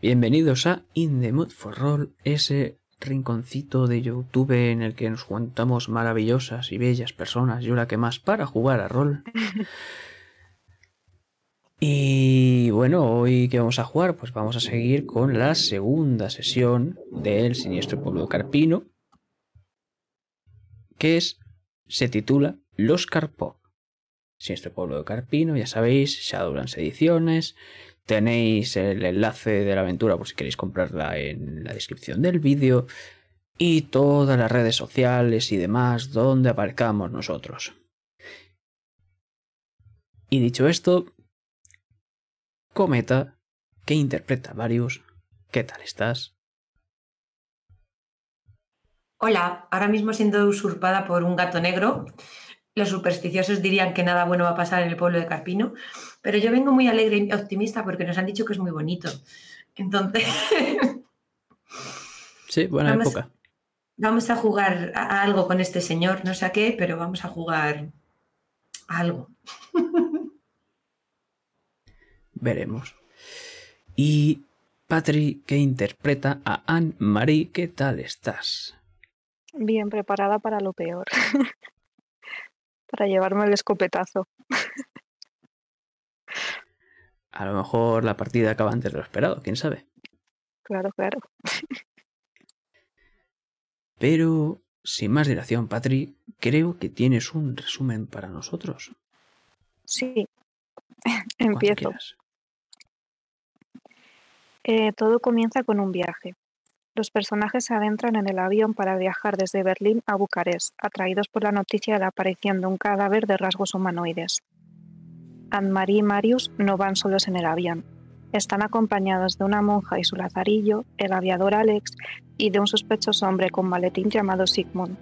Bienvenidos a In the Mood for Roll, ese rinconcito de YouTube en el que nos juntamos maravillosas y bellas personas, yo la que más, para jugar a rol. y bueno, hoy que vamos a jugar, pues vamos a seguir con la segunda sesión del Siniestro Pueblo de Carpino, que es, se titula Los Carpó. Siniestro Pueblo de Carpino, ya sabéis, Shadowlands Ediciones, Tenéis el enlace de la aventura por si queréis comprarla en la descripción del vídeo y todas las redes sociales y demás donde aparezcamos nosotros. Y dicho esto, Cometa, que interpreta Marius, ¿qué tal estás? Hola, ahora mismo siendo usurpada por un gato negro los supersticiosos dirían que nada bueno va a pasar en el pueblo de Carpino, pero yo vengo muy alegre y optimista porque nos han dicho que es muy bonito. Entonces... Sí, buena época. Vamos a jugar a algo con este señor, no sé a qué, pero vamos a jugar a algo. Veremos. Y Patrick, que interpreta a Anne-Marie, ¿qué tal estás? Bien preparada para lo peor. para llevarme el escopetazo. A lo mejor la partida acaba antes de lo esperado, quién sabe. Claro, claro. Pero, sin más dilación, Patri, creo que tienes un resumen para nosotros. Sí, empiezo. Eh, todo comienza con un viaje. Los personajes se adentran en el avión para viajar desde Berlín a Bucarest, atraídos por la noticia de la aparición de un cadáver de rasgos humanoides. Anne-Marie y Marius no van solos en el avión. Están acompañados de una monja y su lazarillo, el aviador Alex y de un sospechoso hombre con maletín llamado Sigmund.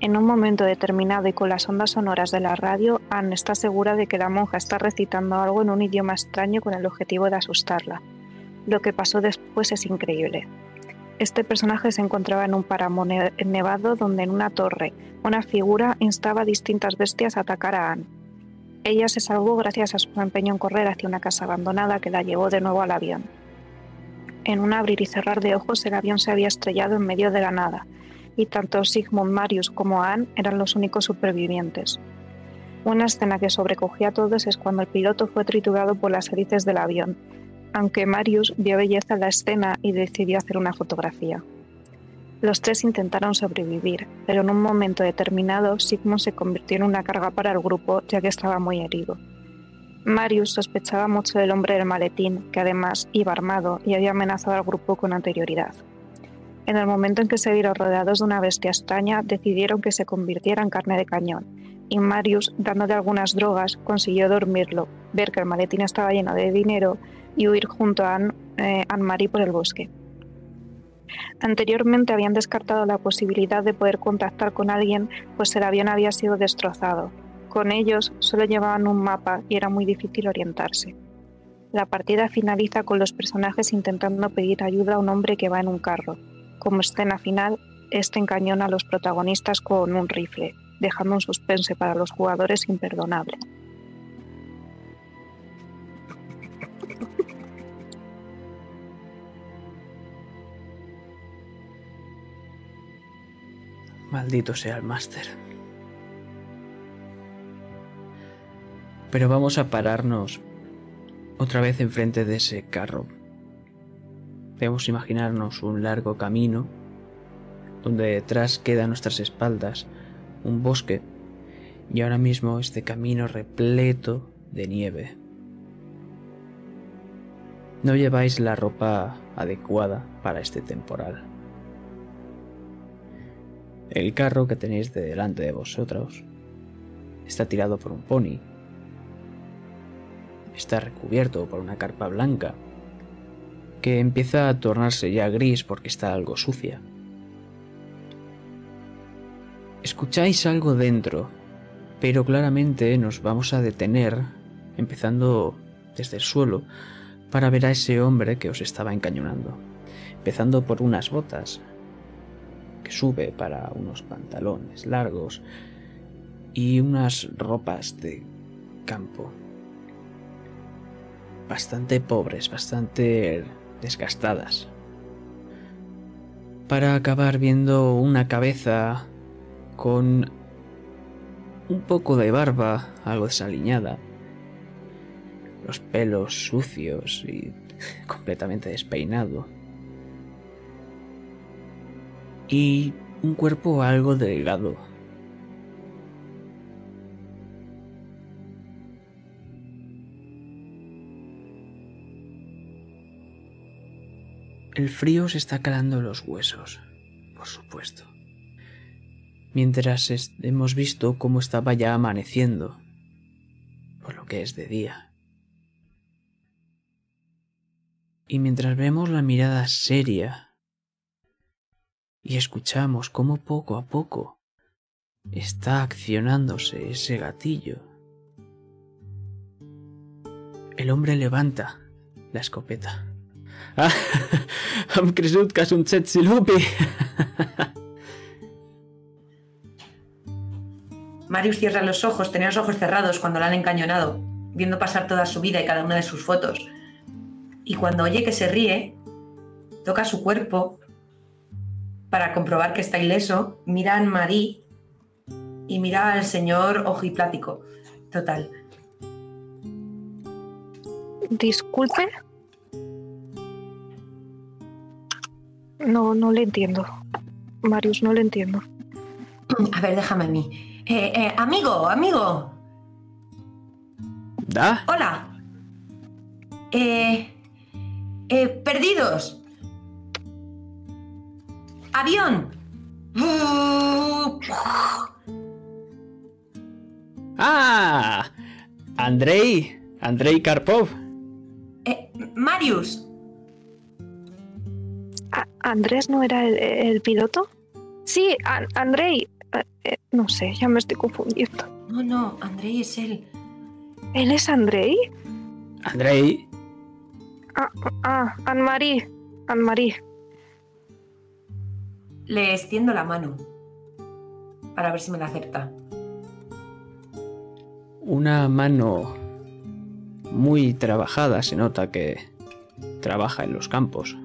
En un momento determinado y con las ondas sonoras de la radio, Anne está segura de que la monja está recitando algo en un idioma extraño con el objetivo de asustarla. Lo que pasó después es increíble. Este personaje se encontraba en un páramo nevado donde en una torre una figura instaba a distintas bestias a atacar a Anne. Ella se salvó gracias a su empeño en correr hacia una casa abandonada que la llevó de nuevo al avión. En un abrir y cerrar de ojos el avión se había estrellado en medio de la nada, y tanto Sigmund Marius como Anne eran los únicos supervivientes. Una escena que sobrecogía a todos es cuando el piloto fue triturado por las hélices del avión, aunque Marius vio belleza en la escena y decidió hacer una fotografía. Los tres intentaron sobrevivir, pero en un momento determinado Sigmund se convirtió en una carga para el grupo ya que estaba muy herido. Marius sospechaba mucho del hombre del maletín, que además iba armado y había amenazado al grupo con anterioridad. En el momento en que se vieron rodeados de una bestia extraña, decidieron que se convirtiera en carne de cañón, y Marius, dándole algunas drogas, consiguió dormirlo, ver que el maletín estaba lleno de dinero y huir junto a eh, Anne-Marie por el bosque. Anteriormente habían descartado la posibilidad de poder contactar con alguien, pues el avión había sido destrozado. Con ellos solo llevaban un mapa y era muy difícil orientarse. La partida finaliza con los personajes intentando pedir ayuda a un hombre que va en un carro. Como escena final, este encañona a los protagonistas con un rifle, dejando un suspense para los jugadores imperdonable. Maldito sea el máster. Pero vamos a pararnos otra vez enfrente de ese carro. Debemos imaginarnos un largo camino donde detrás queda a nuestras espaldas un bosque y ahora mismo este camino repleto de nieve. No lleváis la ropa adecuada para este temporal. El carro que tenéis de delante de vosotros está tirado por un pony. Está recubierto por una carpa blanca que empieza a tornarse ya gris porque está algo sucia. Escucháis algo dentro, pero claramente nos vamos a detener, empezando desde el suelo, para ver a ese hombre que os estaba encañonando, empezando por unas botas que sube para unos pantalones largos y unas ropas de campo. Bastante pobres, bastante desgastadas. Para acabar viendo una cabeza con un poco de barba, algo desaliñada, los pelos sucios y completamente despeinado, y un cuerpo algo delgado. El frío se está calando los huesos, por supuesto. Mientras hemos visto cómo estaba ya amaneciendo, por lo que es de día. Y mientras vemos la mirada seria y escuchamos cómo poco a poco está accionándose ese gatillo. El hombre levanta la escopeta. Ah, am crezut que un Marius cierra los ojos, tenía los ojos cerrados cuando la han encañonado, viendo pasar toda su vida y cada una de sus fotos. Y cuando oye que se ríe, toca su cuerpo para comprobar que está ileso, mira a Marie y mira al señor ojiplático. Total. Disculpe. No, no le entiendo. Marius, no le entiendo. A ver, déjame a mí. Eh, eh, amigo, amigo. ¿Da? Hola. Eh, eh, perdidos. ¡Avión! ¡Ah! Andrei, Andrei Karpov. Eh, Marius. ¿Andrés no era el, piloto? Sí, Andrei. Eh, eh, no sé, ya me estoy confundiendo. No, no, Andrei es él. ¿Él es Andrei? Andrei. Ah, ah Anne-Marie. Anne-Marie. Le extiendo la mano para ver si me la acepta. Una mano muy trabajada, se nota que trabaja en los campos.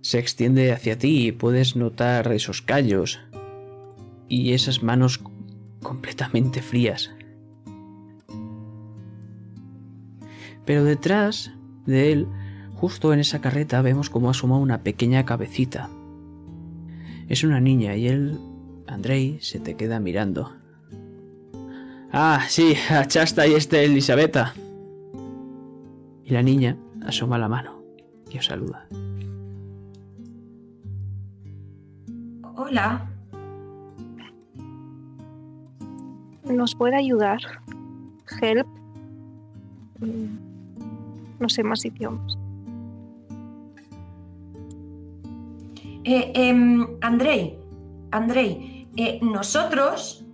Se extiende hacia ti y puedes notar esos callos y esas manos completamente frías. Pero detrás de él, justo en esa carreta, vemos cómo asoma una pequeña cabecita es una niña y él, Andrei, se te queda mirando. Ah, sí, achasta y este Elisabetta. Y la niña asoma la mano y os saluda. Hola. ¿Nos puede ayudar? Help. Mm, no sé más idiomas. Eh, em, Andrei, Andrei, eh, nosotros...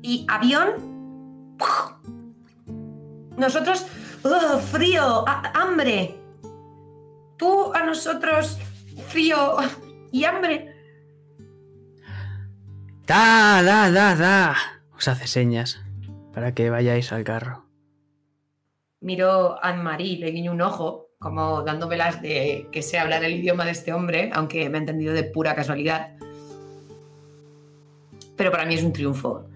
Y avión... Nosotros... frío, hambre. Tú a nosotros frío y hambre. Da, da, da, da. Os hace señas para que vayáis al carro. Miro a Anne-Marie, le guiño un ojo como dándomelas de que sé hablar el idioma de este hombre, aunque me ha entendido de pura casualidad. Pero para mí es un triunfo.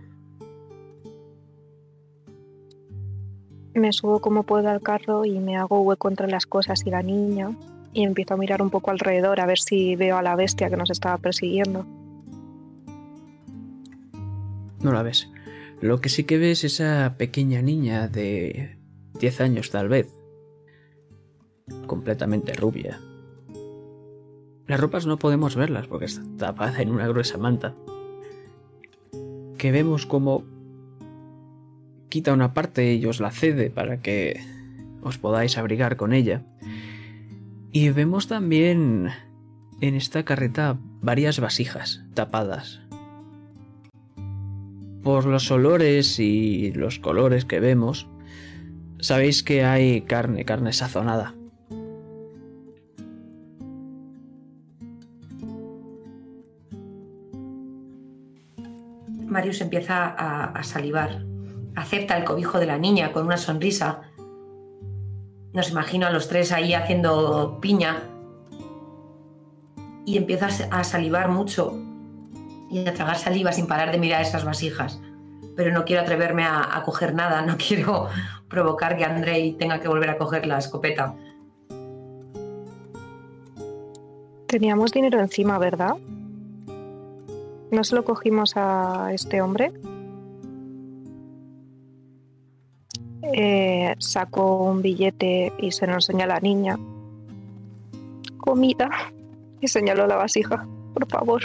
Me subo como puedo al carro y me hago hueco entre las cosas y la niña y empiezo a mirar un poco alrededor a ver si veo a la bestia que nos estaba persiguiendo. No la ves. Lo que sí que ves es esa pequeña niña de 10 años tal vez, completamente rubia. Las ropas no podemos verlas porque está tapada en una gruesa manta. Que vemos como quita una parte y os la cede para que os podáis abrigar con ella. Y vemos también en esta carreta varias vasijas tapadas. Por los olores y los colores que vemos, sabéis que hay carne, carne sazonada. Marius empieza a, salivar, acepta el cobijo de la niña con una sonrisa. Nos imagino a los tres ahí haciendo piña y empieza a salivar mucho y a tragar saliva sin parar de mirar esas vasijas. Pero no quiero atreverme a, a coger nada, no quiero provocar que Andrei tenga que volver a coger la escopeta. Teníamos dinero encima, ¿verdad? ¿No se lo cogimos a este hombre? Eh, sacó un billete y se lo enseña a la niña. Comida. Y señaló la vasija, por favor.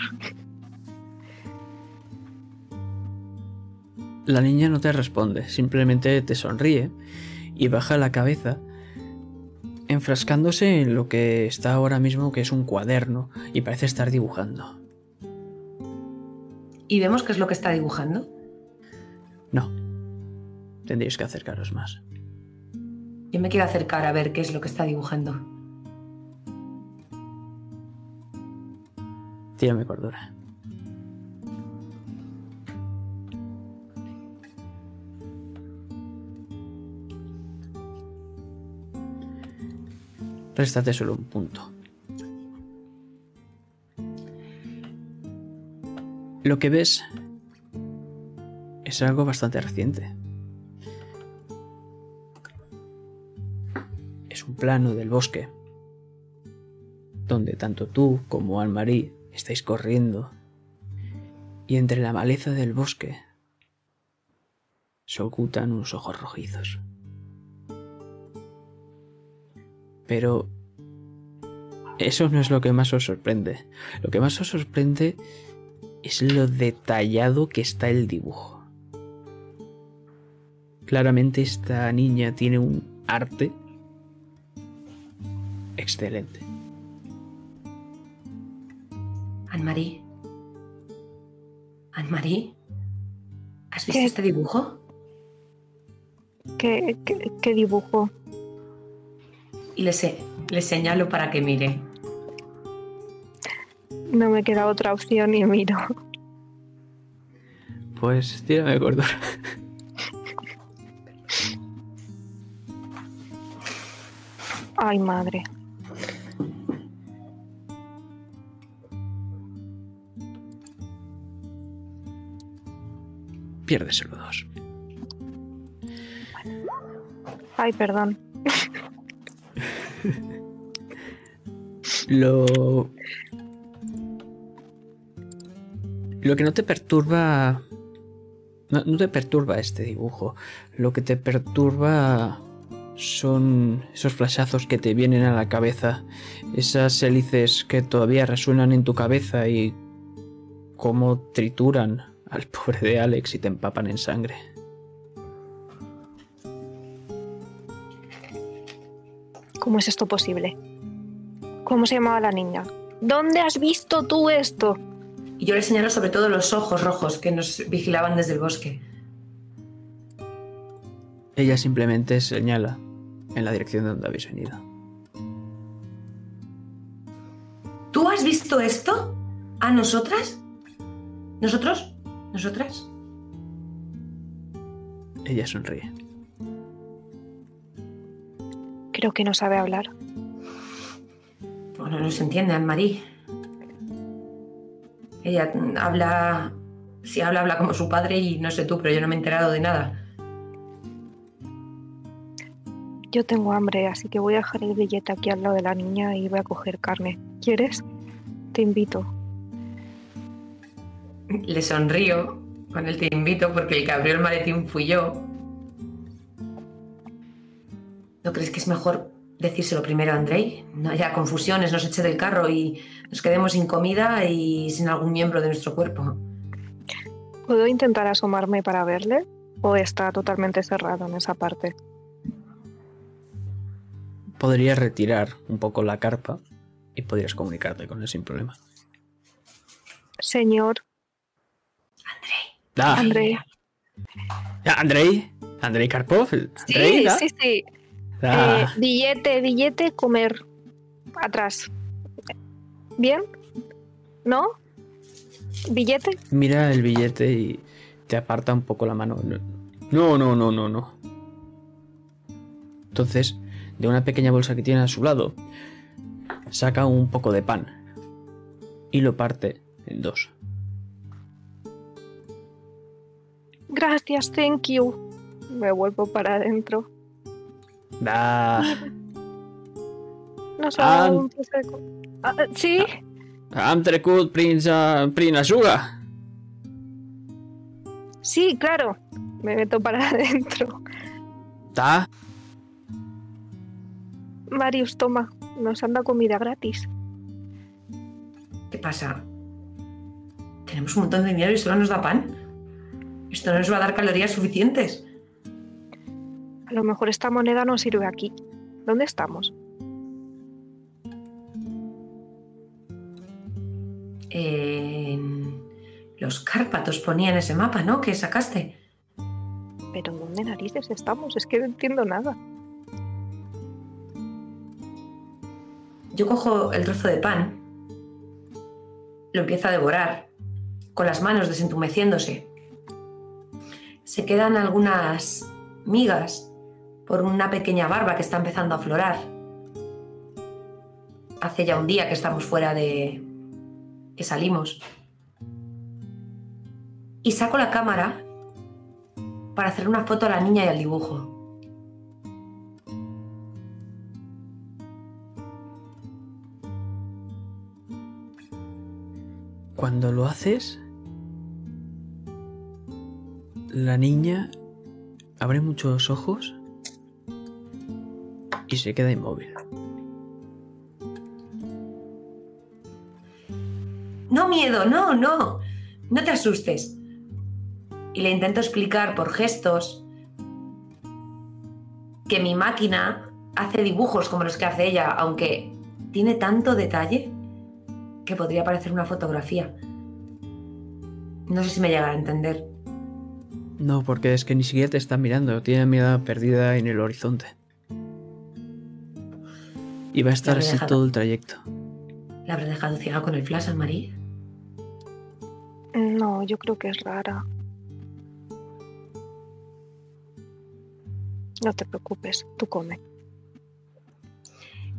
La niña no te responde, simplemente te sonríe y baja la cabeza, enfrascándose en lo que está ahora mismo, que es un cuaderno, y parece estar dibujando. ¿Y vemos qué es lo que está dibujando? No. Tendríais que acercaros más. Yo me quiero acercar a ver qué es lo que está dibujando. Tírame cordura. Réstate solo un punto. Lo que ves es algo bastante reciente. Es un plano del bosque, donde tanto tú como Anne-Marie estáis corriendo, y entre la maleza del bosque se ocultan unos ojos rojizos. Pero eso no es lo que más os sorprende. Lo que más os sorprende es lo detallado que está el dibujo. Claramente esta niña tiene un arte excelente. Anne-Marie. Anne-Marie. ¿Has visto ¿Qué? este dibujo? ¿Qué, qué, qué dibujo? Y le, se- le señalo para que mire. No me queda otra opción y miro. Pues tírame cordura. Ay, madre. Pierdes solo dos. Ay, perdón. Lo. Lo que no te perturba. No, te perturba este dibujo. Lo que te perturba son esos flashazos que te vienen a la cabeza. Esas hélices que todavía resuenan en tu cabeza y. cómo trituran al pobre de Alex y te empapan en sangre. ¿Cómo es esto posible? ¿Cómo se llamaba la niña? ¿Dónde has visto tú esto? Y yo le señalo sobre todo los ojos rojos que nos vigilaban desde el bosque. Ella simplemente señala en la dirección de donde habéis venido. ¿Tú has visto esto? ¿A nosotras? ¿Nosotros? ¿Nosotras? Ella sonríe. Creo que no sabe hablar. Bueno, no se entiende, Anne-Marie. Ella habla. Si habla, habla como su padre y no sé tú, pero yo no me he enterado de nada. Yo tengo hambre, así que voy a dejar el billete aquí al lado de la niña y voy a coger carne. ¿Quieres? Te invito. Le sonrío con el te invito porque el que abrió el maletín fui yo. ¿No crees que es mejor decírselo primero a Andrei? No haya confusiones, nos eche del carro y nos quedemos sin comida y sin algún miembro de nuestro cuerpo. ¿Puedo intentar asomarme para verle? ¿O está totalmente cerrado en esa parte? Podrías retirar un poco la carpa y podrías comunicarte con él sin problema. Señor Ah, Andrei. Andrei, Andrei Karpov. Andrei, Sí, ¿da? sí, sí. Ah, Eh, billete, billete, comer. Atrás. ¿Bien? ¿No? ¿Billete? Mira el billete y te aparta un poco la mano. No, No, no, no, no, no. Entonces, de una pequeña bolsa que tiene a su lado, saca un poco de pan y lo parte en dos. Gracias, thank you. Me vuelvo para adentro. Da. Nos Ah. ha dado un prosecco. Ah, ¿Sí? Amtrekut Prinza Prinasuga. Sí, claro. Me meto para adentro. Ta. Marius, toma. Nos han dado comida gratis. ¿Qué pasa? Tenemos un montón de dinero y solo nos da pan. Esto no nos va a dar calorías suficientes. A lo mejor esta moneda no sirve aquí. ¿Dónde estamos? En los Cárpatos ponía en ese mapa, ¿no? Que sacaste. ¿Pero dónde narices estamos? Es que no entiendo nada. Yo cojo el trozo de pan, lo empiezo a devorar, con las manos desentumeciéndose. Se quedan algunas migas por una pequeña barba que está empezando a aflorar. Hace ya un día que estamos fuera de... que salimos. Y saco la cámara para hacer una foto a la niña y al dibujo. Cuando lo haces, la niña abre muchos ojos y se queda inmóvil. No miedo, no, no. No te asustes. Y le intento explicar por gestos que mi máquina hace dibujos como los que hace ella, aunque tiene tanto detalle que podría parecer una fotografía. No sé si me llegará a entender. No, porque es que ni siquiera te está mirando, tiene mirada perdida en el horizonte. Y va a estar así dejado. todo el trayecto. ¿La habré dejado ciega con el flash, Marie? No, yo creo que es rara. No te preocupes, tú come.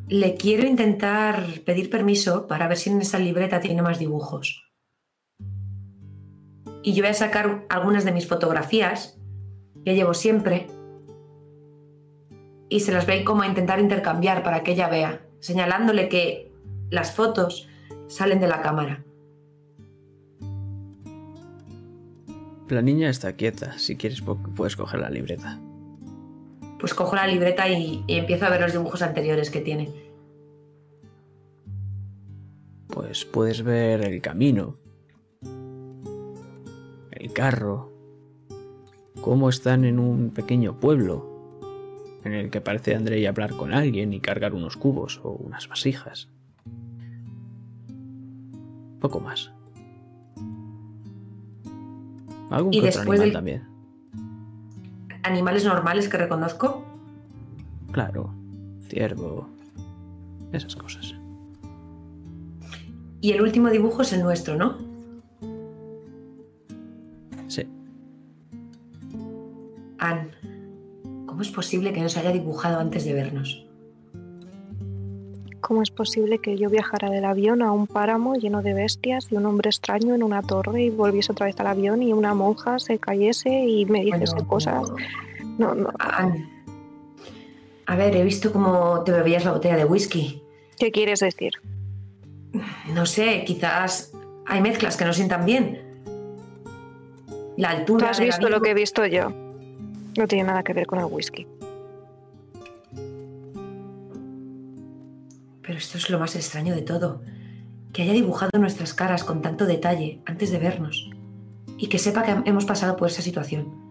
Le quiero intentar pedir permiso para ver si en esa libreta tiene más dibujos. Y yo voy a sacar algunas de mis fotografías que llevo siempre y se las voy como a intentar intercambiar para que ella vea, señalándole que las fotos salen de la cámara. La niña está quieta, si quieres puedes coger la libreta. Pues cojo la libreta y, y empiezo a ver los dibujos anteriores que tiene. Pues puedes ver el camino, el carro, cómo están en un pequeño pueblo en el que parece Andrei hablar con alguien y cargar unos cubos o unas vasijas. Poco más. Algún Y que otro después animal del- también. Animales normales que reconozco. Claro, ciervo, esas cosas. Y el último dibujo es el nuestro, ¿no? Sí, Anne, ¿cómo es posible que nos haya dibujado antes de vernos? ¿Cómo es posible que yo viajara del avión a un páramo lleno de bestias y un hombre extraño en una torre y volviese otra vez al avión y una monja se cayese y me dijese Bueno, cosas? No, no. A ver, he visto cómo te bebías la botella de whisky. ¿Qué quieres decir? No sé, quizás hay mezclas que no sientan bien. La ¿Tú altura. has del visto lo que he visto yo? No tiene nada que ver con el whisky. Pero esto es lo más extraño de todo. Que haya dibujado nuestras caras con tanto detalle antes de vernos. Y que sepa que hemos pasado por esa situación.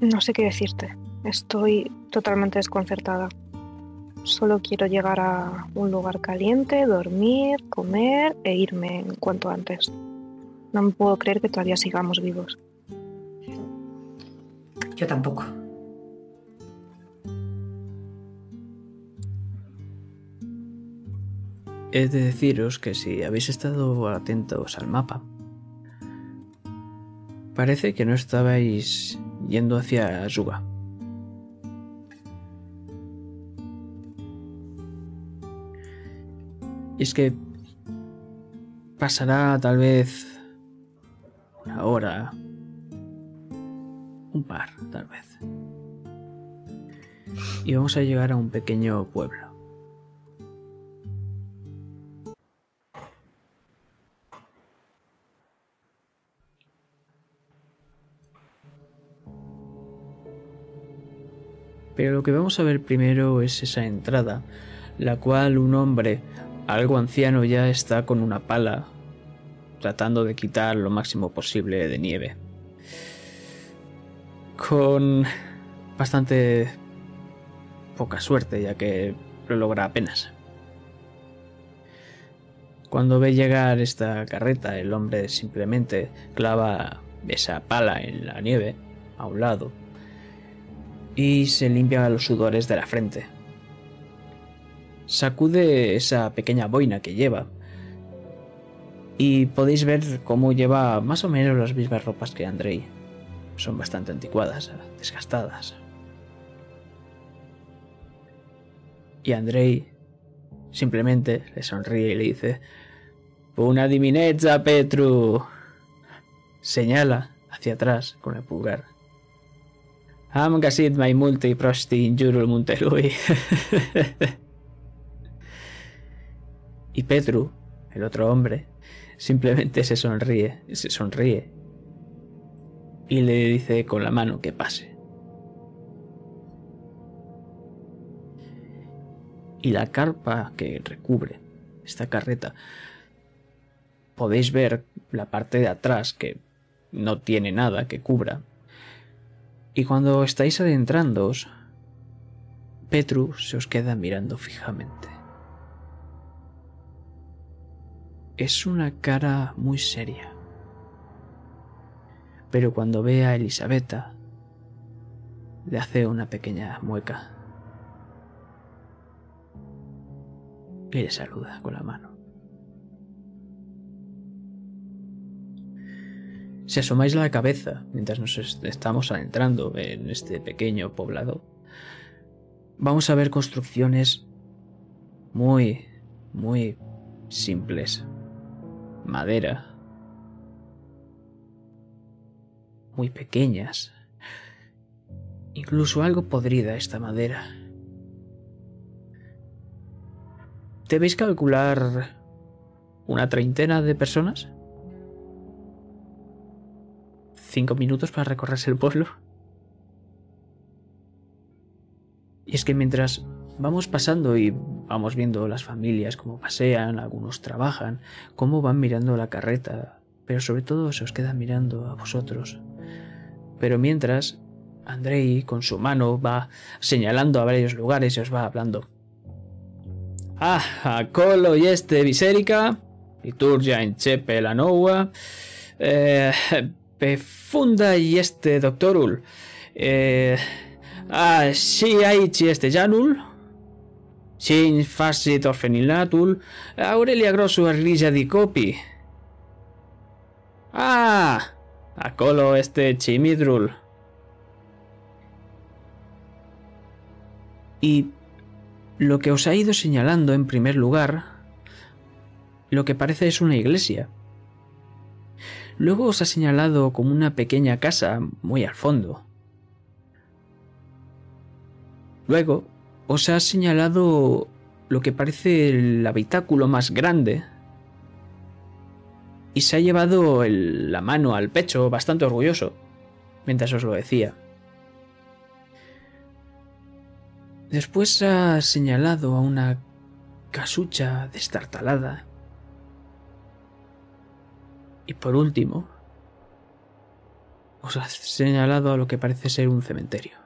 No sé qué decirte. Estoy totalmente desconcertada. Solo quiero llegar a un lugar caliente, dormir, comer e irme en cuanto antes. No me puedo creer que todavía sigamos vivos. Yo tampoco. he de deciros que si habéis estado atentos al mapa, parece que no estabais yendo hacia Yuga. Y es que pasará tal vez una hora, un par tal vez. Y vamos a llegar a un pequeño pueblo. Pero lo que vamos a ver primero es esa entrada, la cual un hombre, algo anciano ya está con una pala, tratando de quitar lo máximo posible de nieve. Con bastante poca suerte, ya que lo logra apenas. Cuando ve llegar esta carreta, el hombre simplemente clava esa pala en la nieve a un lado y se limpia los sudores de la frente. Sacude esa pequeña boina que lleva y podéis ver cómo lleva más o menos las mismas ropas que Andrei. Son bastante anticuadas, desgastadas. Y Andrei simplemente le sonríe y le dice: Una diminezza, Petru. Señala hacia atrás con el pulgar. Am gasit mai multe prosti in jurul muntelui. y Petru, el otro hombre, simplemente se sonríe, se sonríe y le dice con la mano que pase. Y la carpa que recubre esta carreta, podéis ver la parte de atrás que no tiene nada que cubra, y cuando estáis adentrándoos, Petru se os queda mirando fijamente. Es una cara muy seria. Pero cuando ve a Elisabetta, le hace una pequeña mueca y le saluda con la mano. Si asomáis la cabeza mientras nos estamos adentrando en este pequeño poblado, vamos a ver construcciones muy, muy simples. Madera. Muy pequeñas. Incluso algo podrida esta madera. ¿Debéis calcular una treintena de personas? cinco minutos para recorrerse el pueblo. Y es que mientras vamos pasando y vamos viendo las familias, cómo pasean, algunos trabajan, cómo van mirando la carreta, pero sobre todo se os queda mirando a vosotros. Pero mientras, Andrei con su mano va señalando a varios lugares y os va hablando. Ah, a Colo y este Visérica, Liturgia en Chepe la Noua, eh, funda y este doctorul. Eh, ah, aici este janul. Sin facit orfenilatul. Aurelia grosu arrija di copi. Ah, acolo este chimidrul. Y lo que os ha ido señalando en primer lugar, lo que parece es una iglesia. Luego os ha señalado como una pequeña casa muy al fondo. Luego os ha señalado lo que parece el habitáculo más grande. Y se ha llevado la mano al pecho bastante orgulloso, mientras os lo decía. Después ha señalado a una casucha destartalada y por último, os ha señalado a lo que parece ser un cementerio.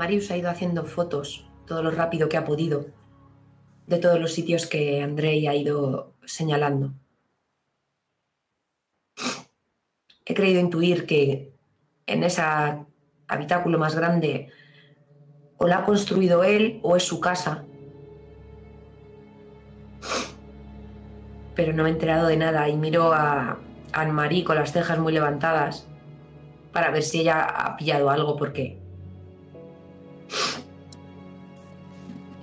Marius ha ido haciendo fotos todo lo rápido que ha podido de todos los sitios que Andrei ha ido señalando. He creído intuir que en ese habitáculo más grande o la ha construido él o es su casa. Pero no me he enterado de nada y miro a Anne-Marie con las cejas muy levantadas para ver si ella ha pillado algo porque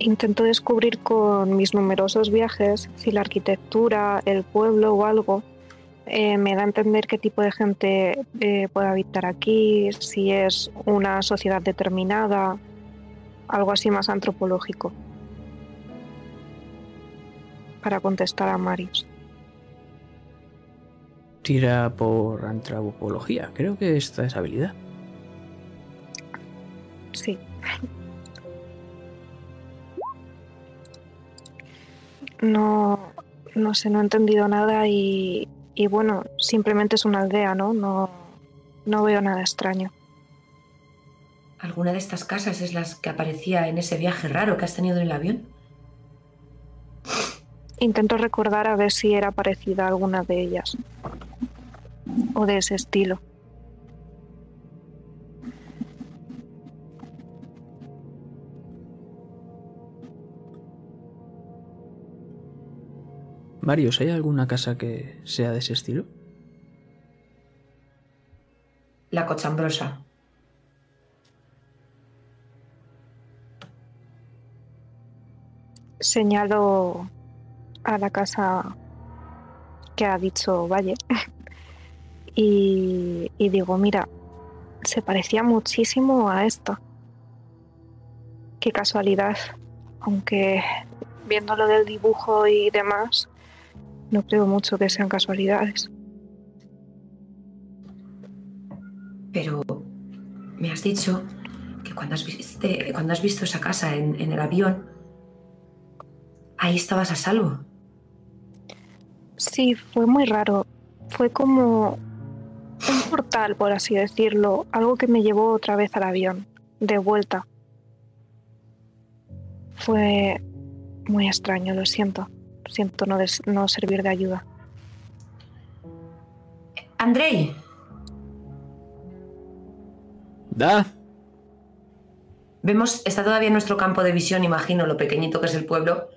Intento descubrir con mis numerosos viajes si la arquitectura, el pueblo o algo eh, me da a entender qué tipo de gente eh, puede habitar aquí, si es una sociedad determinada, algo así más antropológico. Para contestar a Marius. Tira por antropología. Creo que esta es habilidad. Sí. No, no sé, no he entendido nada y, y bueno, simplemente es una aldea, ¿no? No, no veo nada extraño. ¿Alguna de estas casas es las que aparecía en ese viaje raro que has tenido en el avión? Intento recordar a ver si era parecida a alguna de ellas. O de ese estilo. Marius, ¿hay alguna casa que sea de ese estilo? La cochambrosa. Señalo a la casa que ha dicho Valle y, y digo, mira, se parecía muchísimo a esta. Qué casualidad. Aunque viendo lo del dibujo y demás, no creo mucho que sean casualidades. Pero me has dicho que cuando has, viste- cuando has visto esa casa en, en el avión, ahí estabas a salvo. Sí, fue muy raro. Fue como un portal, por así decirlo, algo que me llevó otra vez al avión, de vuelta. Fue muy extraño, lo siento. Siento no, des- no servir de ayuda. Andrei, ¡Da! vemos, está todavía en nuestro campo de visión, imagino lo pequeñito que es el pueblo.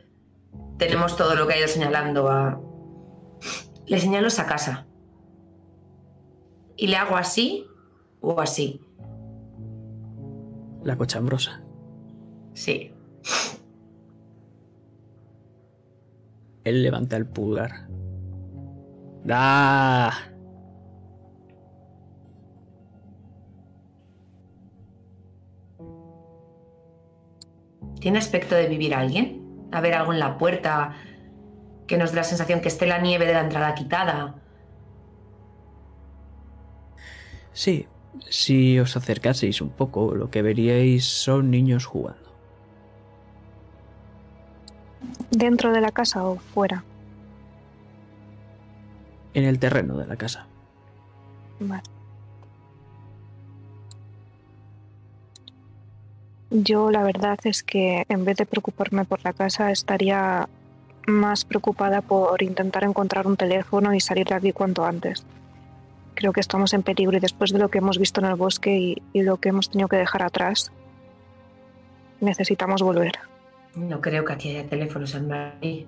Tenemos todo lo que ha ido señalando a... Le señalo esa casa. Y le hago así o así. La cochambrosa. Sí. Él levanta el pulgar. ¡Da! ¿Tiene aspecto de vivir alguien? A ver algo en la puerta que nos dé la sensación que esté la nieve de la entrada quitada. Sí, si os acercaseis un poco, lo que veríais son niños jugando. ¿Dentro de la casa o fuera? En el terreno de la casa. Vale. Yo la verdad es que en vez de preocuparme por la casa estaría más preocupada por intentar encontrar un teléfono y salir de aquí cuanto antes. Creo que estamos en peligro y después de lo que hemos visto en el bosque y, y lo que hemos tenido que dejar atrás, necesitamos volver. No creo que aquí haya teléfonos en Madrid.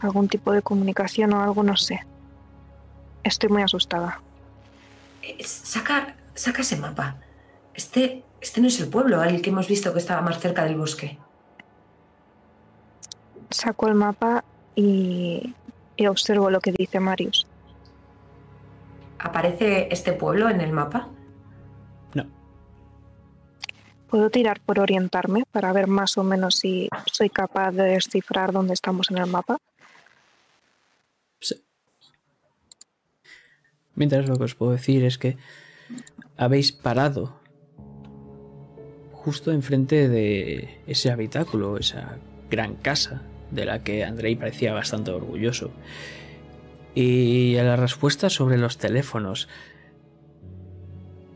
Algún tipo de comunicación o algo, no sé. Estoy muy asustada. Eh, Saca, saca ese mapa. Este, este no es el pueblo al que hemos visto que estaba más cerca del bosque. Saco el mapa y, y observo lo que dice Marius. ¿Aparece este pueblo en el mapa? ¿Puedo tirar por orientarme para ver más o menos si soy capaz de descifrar dónde estamos en el mapa? Sí. Mientras lo que os puedo decir es que habéis parado justo enfrente de ese habitáculo, esa gran casa de la que Andrei parecía bastante orgulloso. Y a la respuesta sobre los teléfonos.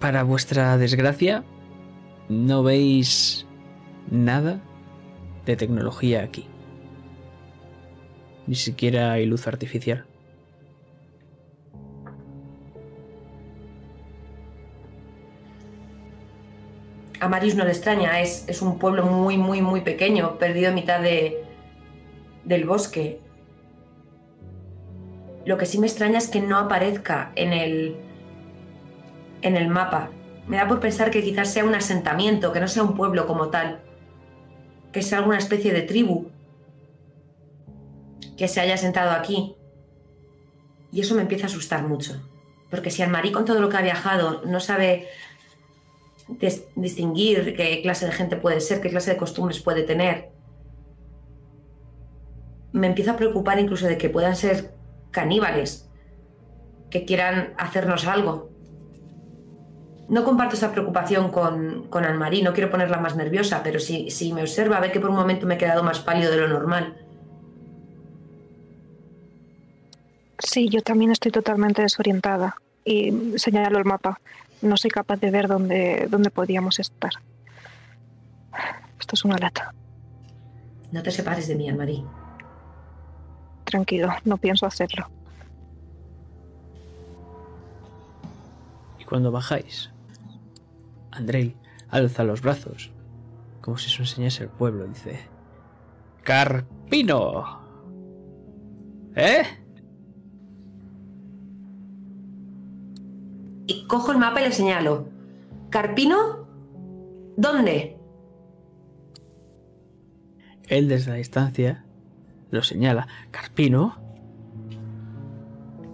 Para vuestra desgracia, no veis nada de tecnología aquí. Ni siquiera hay luz artificial. A Marius no le extraña, es, es un pueblo muy, muy, muy pequeño, perdido en mitad de, del bosque. Lo que sí me extraña es que no aparezca en el, en el mapa. Me da por pensar que quizás sea un asentamiento, que no sea un pueblo como tal, que sea alguna especie de tribu que se haya sentado aquí. Y eso me empieza a asustar mucho. Porque si Anne-Marie con todo lo que ha viajado no sabe dis- distinguir qué clase de gente puede ser, qué clase de costumbres puede tener, me empieza a preocupar incluso de que puedan ser caníbales, que quieran hacernos algo. No comparto esa preocupación con, con Anne-Marie, no quiero ponerla más nerviosa, pero si, si me observa, ve que por un momento me he quedado más pálido de lo normal. Sí, yo también estoy totalmente desorientada y señalo el mapa. No soy capaz de ver dónde, dónde podíamos estar. Esto es una lata. No te separes de mí, Anne-Marie. Tranquilo, no pienso hacerlo. Y cuando bajáis, Andrei alza los brazos, como si eso enseñase al pueblo, dice: ¡Carpino! ¿Eh? Y cojo el mapa y le señalo. ¿Carpino? ¿Dónde? Él desde la distancia lo señala. ¿Carpino?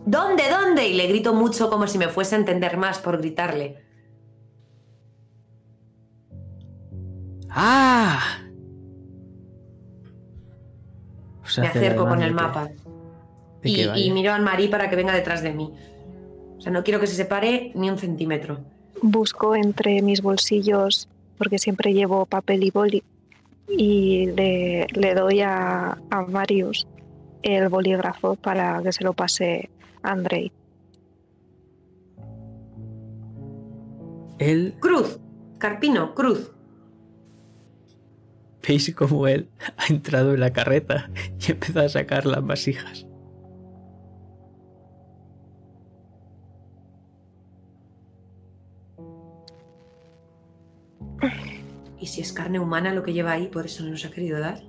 ¿Dónde? ¿Dónde? Y le grito mucho como si me fuese a entender más por gritarle. ¡Ah! Me acerco con el mapa. que Y, miro a Anne-Marie para que venga detrás de mí. O sea, no quiero que se separe ni un centímetro. Busco entre mis bolsillos, porque siempre llevo papel y boli, y le, le doy a, a Marius el bolígrafo para que se lo pase a Andrei. Él, Cruz. Carpino, cruz. Veis como él ha entrado en la carreta y empieza a sacar las vasijas. ¿Y si es carne humana lo que lleva ahí, por eso no nos ha querido dar?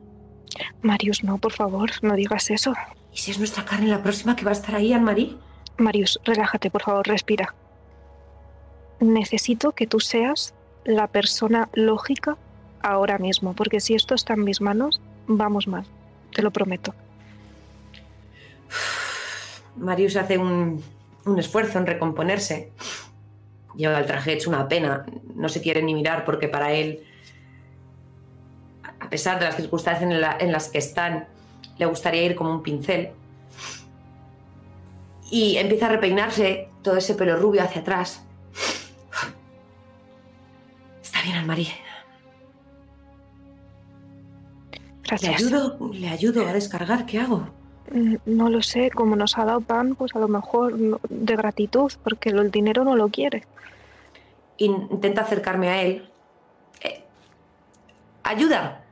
Marius, no, por favor, no digas eso. ¿Y si es nuestra carne la próxima que va a estar ahí, Anne-Marie? Marius, relájate, por favor, respira. Necesito que tú seas la persona lógica ahora mismo, porque si esto está en mis manos, vamos mal, te lo prometo. Marius hace un, un esfuerzo en recomponerse. Lleva el traje hecho una pena. No se quiere ni mirar porque para él, a pesar de las circunstancias en, la- en las que están, le gustaría ir como un pincel. Y empieza a repeinarse todo ese pelo rubio hacia atrás. Está bien, ¿Le ayudo? ¿Le ayudo a descargar? ¿Qué hago? Mm, No lo sé, como nos ha dado pan, pues a lo mejor de gratitud, porque el dinero no lo quiere. Intenta acercarme a él. Eh, ¡Ayuda!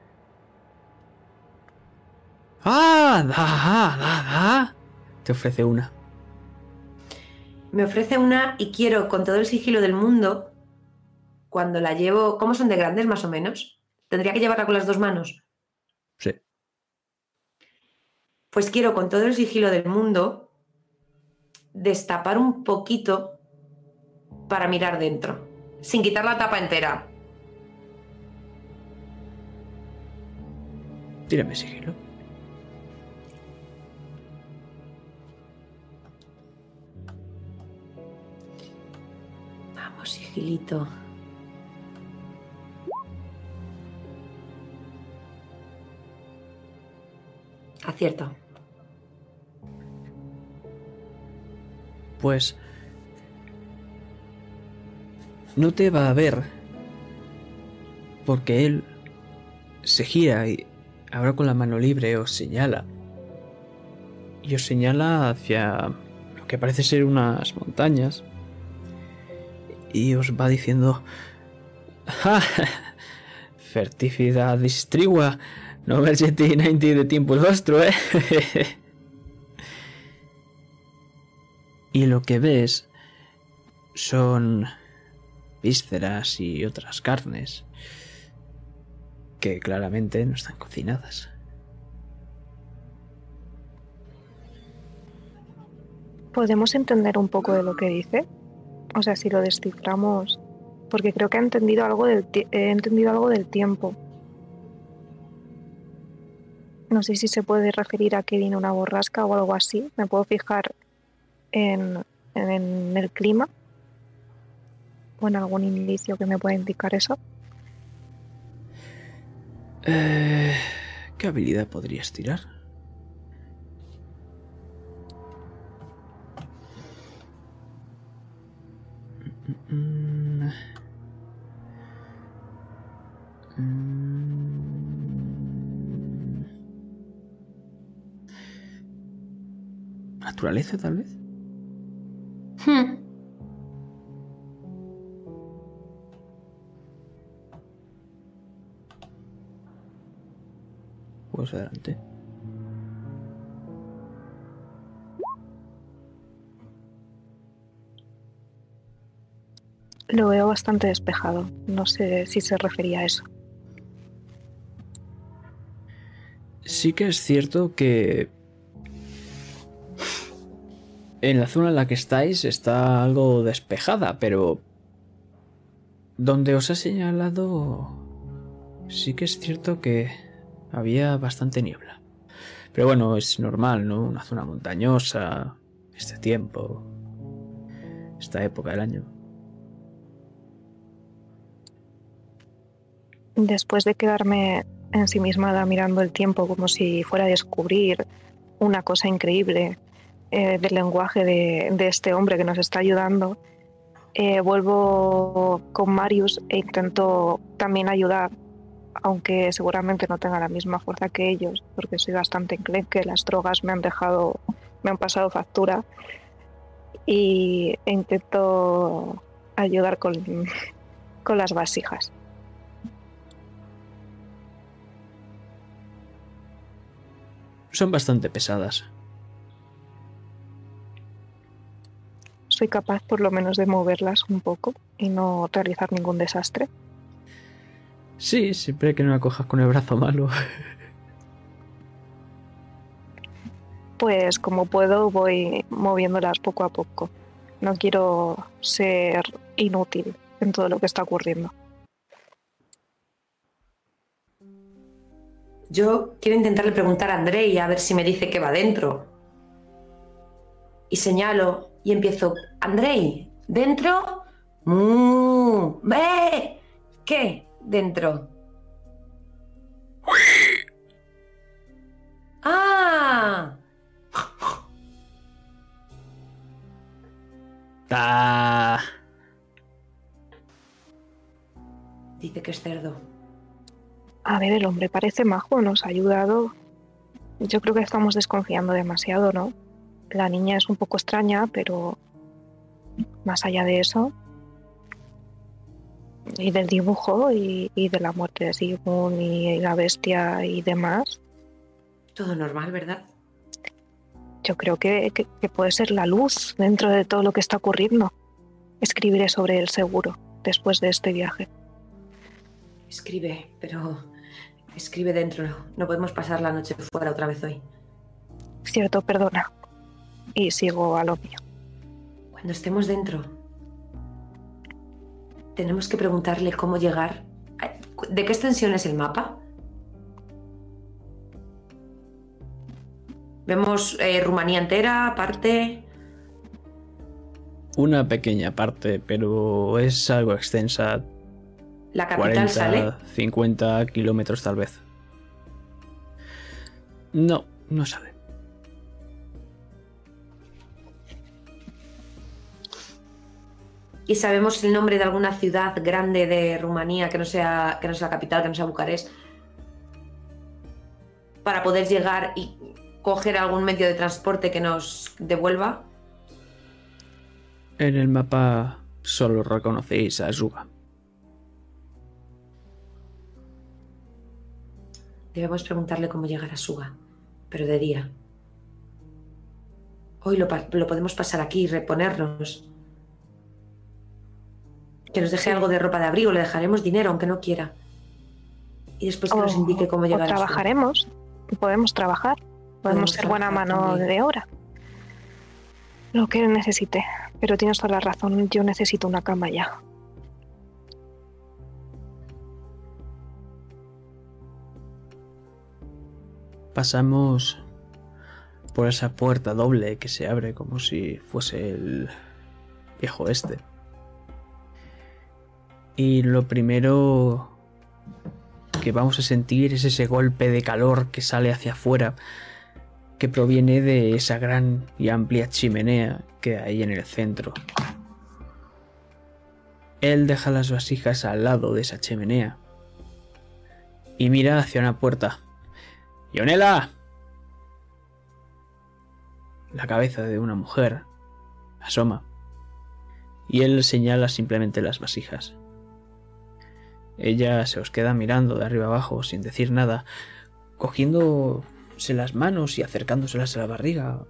¡Ah! ¡Da, da, da, da! Te ofrece una. Me ofrece una y quiero, con todo el sigilo del mundo, cuando la llevo. ¿Cómo son de grandes, más o menos? ¿Tendría que llevarla con las dos manos? Sí. Pues quiero, con todo el sigilo del mundo, destapar un poquito para mirar dentro, sin quitar la tapa entera. Tírame sigilo. Vamos, sigilito. Acierto. Pues no te va a ver porque él se gira y ahora con la mano libre os señala. Y os señala hacia lo que parece ser unas montañas. Y os va diciendo... "Ah, Fertifida distrigua, no vergeti 90 de tiempo el vostro, eh. y lo que ves son vísceras y otras carnes que claramente no están cocinadas. ¿Podemos entender un poco de lo que dice? O sea, si lo desciframos, porque creo que he entendido algo del, he entendido algo del tiempo. No sé si se puede referir a que viene una borrasca o algo así. Me puedo fijar en, en el clima o en algún indicio que me pueda indicar eso. Eh, ¿Qué habilidad podrías tirar? Mm. Mm. ¿Naturaleza, tal vez? Hmm. Pues adelante. Lo veo bastante despejado. No sé si se refería a eso. Sí que es cierto que en la zona en la que estáis está algo despejada, pero donde os he señalado sí que es cierto que había bastante niebla. Pero bueno, es normal, ¿no? Una zona montañosa, este tiempo, esta época del año. Después de quedarme ensimismada mirando el tiempo como si fuera a descubrir una cosa increíble eh, del lenguaje de, de, este hombre que nos está ayudando, eh, vuelvo con Marius e intento también ayudar, aunque seguramente no tenga la misma fuerza que ellos, porque soy bastante enclenque, las drogas me han dejado, me han pasado factura y e intento ayudar con, con las vasijas. son bastante pesadas. Soy capaz por lo menos de moverlas un poco y no realizar ningún desastre. Sí, siempre que no la cojas con el brazo malo. Pues como puedo voy moviéndolas poco a poco. No quiero ser inútil en todo lo que está ocurriendo. Yo quiero intentarle preguntar a Andrei a ver si me dice que va dentro. Y señalo y empiezo, Andrei, ¿dentro? ¡Mmm! ¡Ve! ¿Qué? ¿Dentro? ¡Ah! ¡Ah! Dice que es cerdo. A ver, el hombre parece majo, nos ha ayudado. Yo creo que estamos desconfiando demasiado, ¿no? La niña es un poco extraña, pero más allá de eso, y del dibujo y, y de la muerte de Sigmund y la bestia y demás. Todo normal, ¿verdad? Yo creo que, que, que puede ser la luz dentro de todo lo que está ocurriendo. Escribiré sobre él seguro después de este viaje. Escribe, pero escribe dentro. No podemos pasar la noche fuera otra vez hoy. Cierto, perdona. Y sigo a lo mío. Cuando estemos dentro, tenemos que preguntarle cómo llegar. ¿De qué extensión es el mapa? Vemos eh, Rumanía entera, parte. Una pequeña parte, pero es algo extensa. La capital 40, sale. 50 kilómetros tal vez. No, no sabe. ¿Y sabemos el nombre de alguna ciudad grande de Rumanía que no sea, que no sea la capital, que no sea Bucarest? Para poder llegar y coger algún medio de transporte que nos devuelva. En el mapa solo reconocéis a Zuga. Debemos preguntarle cómo llegar a Suga, pero de día. Hoy lo, lo podemos pasar aquí y reponernos. Que nos deje Sí. algo de ropa de abrigo, le dejaremos dinero, aunque no quiera. Y después que nos indique cómo o llegar a trabajaremos. Podemos trabajar. Podemos, Podemos ser buena mano también. de obra. Lo que necesite. Pero tienes toda la razón, yo necesito una cama ya. Pasamos por esa puerta doble que se abre como si fuese el viejo este. Y lo primero que vamos a sentir es ese golpe de calor que sale hacia afuera, que proviene de esa gran y amplia chimenea que hay en el centro. Él deja las vasijas al lado de esa chimenea y mira hacia una puerta. ¡Ionela! La cabeza de una mujer asoma y él señala simplemente las vasijas. Ella se os queda mirando de arriba abajo sin decir nada, cogiéndose las manos y acercándoselas a la barriga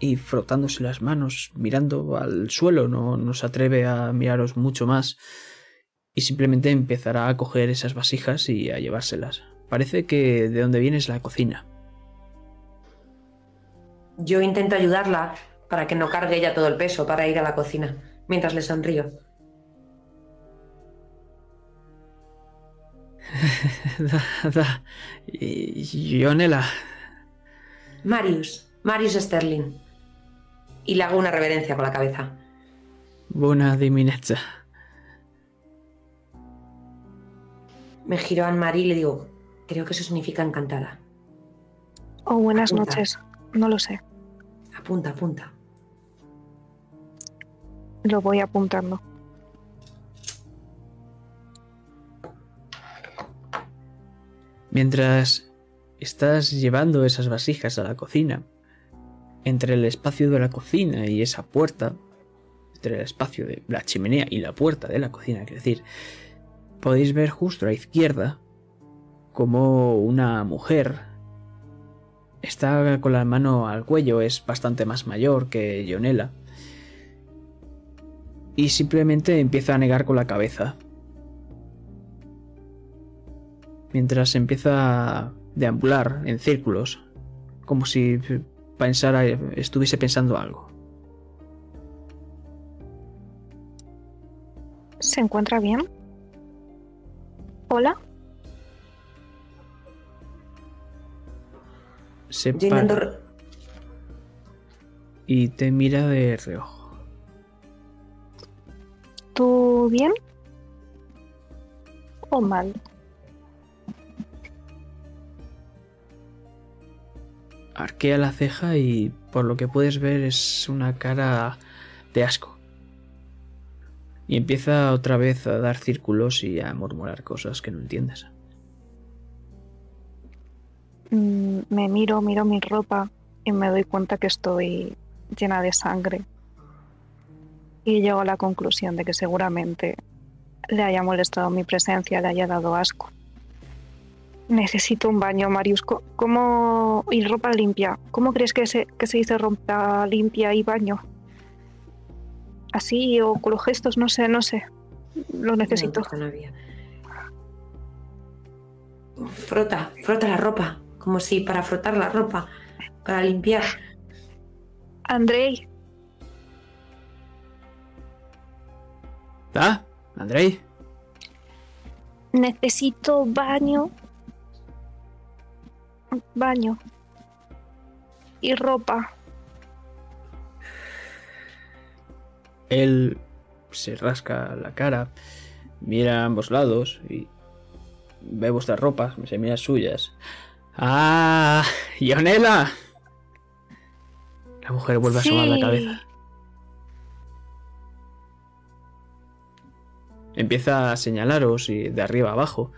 y frotándose las manos, mirando al suelo, no, no se atreve a miraros mucho más y simplemente empezará a coger esas vasijas y a llevárselas. Parece que de donde viene es la cocina. Yo intento ayudarla para que no cargue ella todo el peso para ir a la cocina, mientras le sonrío. da, da. Ionela. Marius, Marius Sterling. Y le hago una reverencia con la cabeza. Buena diminezza. Me giro a Anne-Marie y le digo, creo que eso significa encantada. Oh, buenas Apunta. noches. No lo sé. Apunta, apunta. Lo voy apuntando. Mientras estás llevando esas vasijas a la cocina, entre el espacio de la cocina y esa puerta, entre el espacio de la chimenea y la puerta de la cocina, quiero decir, podéis ver justo a la izquierda como una mujer está con la mano al cuello, es bastante más mayor que Jonela, y simplemente empieza a negar con la cabeza. Mientras empieza a deambular en círculos, como si pensara, estuviese pensando algo. ¿Se encuentra bien? ¿Hola? Se para y te mira de reojo. ¿Tú bien? ¿O mal? Arquea la ceja y por lo que puedes ver es una cara de asco. Y empieza otra vez a dar círculos y a murmurar cosas que no entiendes. Mm, me miro, miro mi ropa y me doy cuenta que estoy llena de sangre. Y llego a la conclusión de que seguramente le haya molestado mi presencia, le haya dado asco. Necesito un baño, Marius. ¿Cómo... y ropa limpia? ¿Cómo crees que se, que se dice ropa limpia y baño? ¿Así o con los gestos? No sé, no sé. Lo necesito. No, pues no había. Frota, frota la ropa. Como si para frotar la ropa, para limpiar. Andrei, ¿Ah? ¿Andrei? necesito baño. Baño. Y ropa. Él se rasca la cara, mira a ambos lados y ve vuestras ropas, se mira suyas. ¡Ah! ¡Ionela! La mujer vuelve a asomar la cabeza. Empieza a señalaros y de arriba a abajo.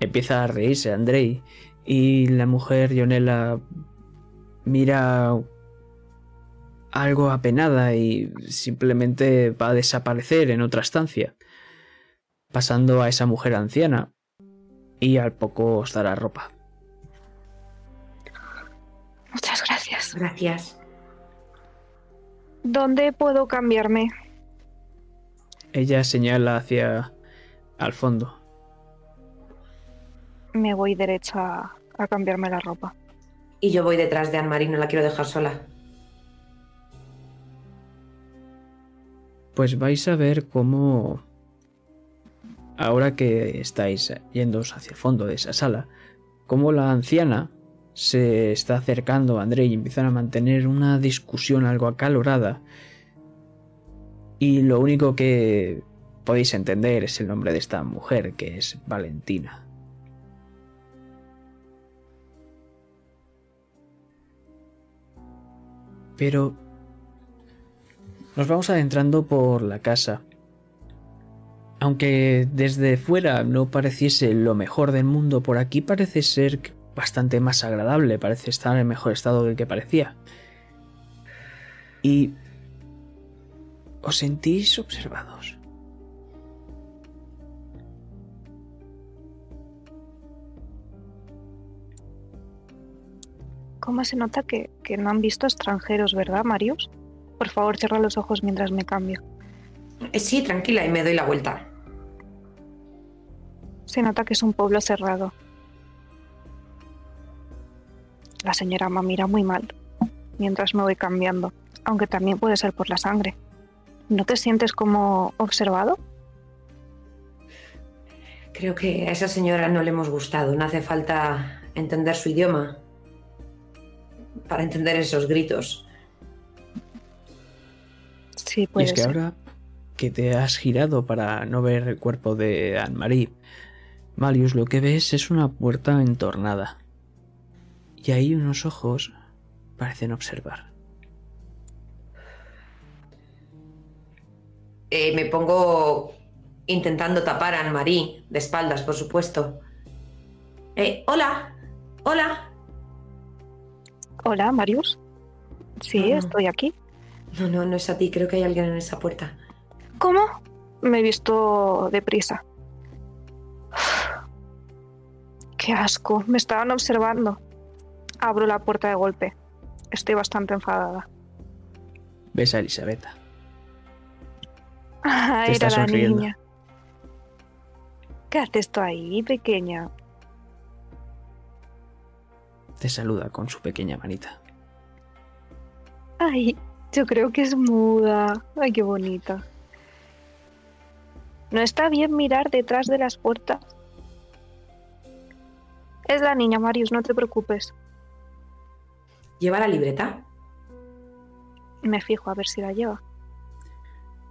Empieza a reírse Andrei y la mujer Ionela mira algo apenada y simplemente va a desaparecer en otra estancia, pasando a esa mujer anciana y al poco os dará ropa. Muchas gracias. Gracias. ¿Dónde puedo cambiarme? Ella señala hacia al fondo. Me voy derecha a cambiarme la ropa. Y yo voy detrás de Anne-Marie, no la quiero dejar sola. pues vais a ver cómo, ahora que estáis yéndoos hacia el fondo de esa sala, cómo la anciana se está acercando a André y empiezan a mantener una discusión algo acalorada. Y lo único que podéis entender es el nombre de esta mujer, que es Valentina. Pero nos vamos adentrando por la casa. Aunque desde fuera no pareciese lo mejor del mundo, por aquí parece ser bastante más agradable, parece estar en mejor estado del que parecía. Y os sentís observados. ¿Cómo se nota que, que no han visto extranjeros, verdad, Marius? Por favor, cierra los ojos mientras me cambio. Eh, Sí, tranquila, y me doy la vuelta. Se nota que es un pueblo cerrado. La señora me mira muy mal mientras me voy cambiando, aunque también puede ser por la sangre. ¿No te sientes como observado? Creo que a esa señora no le hemos gustado. No hace falta entender su idioma para entender esos gritos. Sí, Y es que ser. ahora que te has girado para no ver el cuerpo de Anne-Marie, Marius, lo que ves es una puerta entornada. Y ahí unos ojos parecen observar. Eh, me pongo intentando tapar a Anne-Marie, de espaldas, por supuesto. Eh, hola, hola. Hola, Marius. Sí, estoy aquí. No, no, no es a ti, creo que hay alguien en esa puerta. ¿Cómo? Me he visto deprisa. Qué asco, me estaban observando. Abro la puerta de golpe. Estoy bastante enfadada. Ves a Elisabetta. Ah, Te está era la sonriendo. niña. ¿Qué haces tú ahí, pequeña? Te saluda con su pequeña manita. Ay, yo creo que es muda. Ay, qué bonita. No está bien mirar detrás de las puertas. Es la niña, Marius, no te preocupes. ¿Lleva la libreta? Me fijo a ver si la lleva.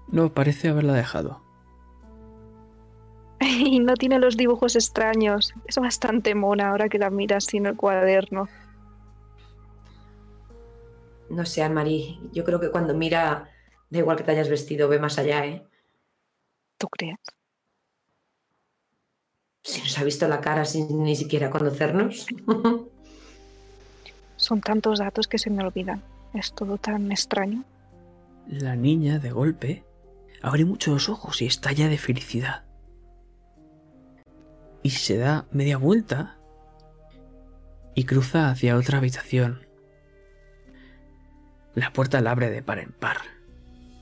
No, parece haberla dejado. Y no tiene los dibujos extraños. Es bastante mona ahora que la miras sin el cuaderno. No sé, Anne-Marie. Yo creo que cuando mira, da igual que te hayas vestido, ve más allá, ¿eh? ¿Tú crees? Si nos ha visto la cara sin ni siquiera conocernos. Son tantos datos que se me olvidan. Es todo tan extraño. La niña, de golpe, abre mucho los ojos y estalla de felicidad. Y se da media vuelta y cruza hacia otra habitación. La puerta la abre de par en par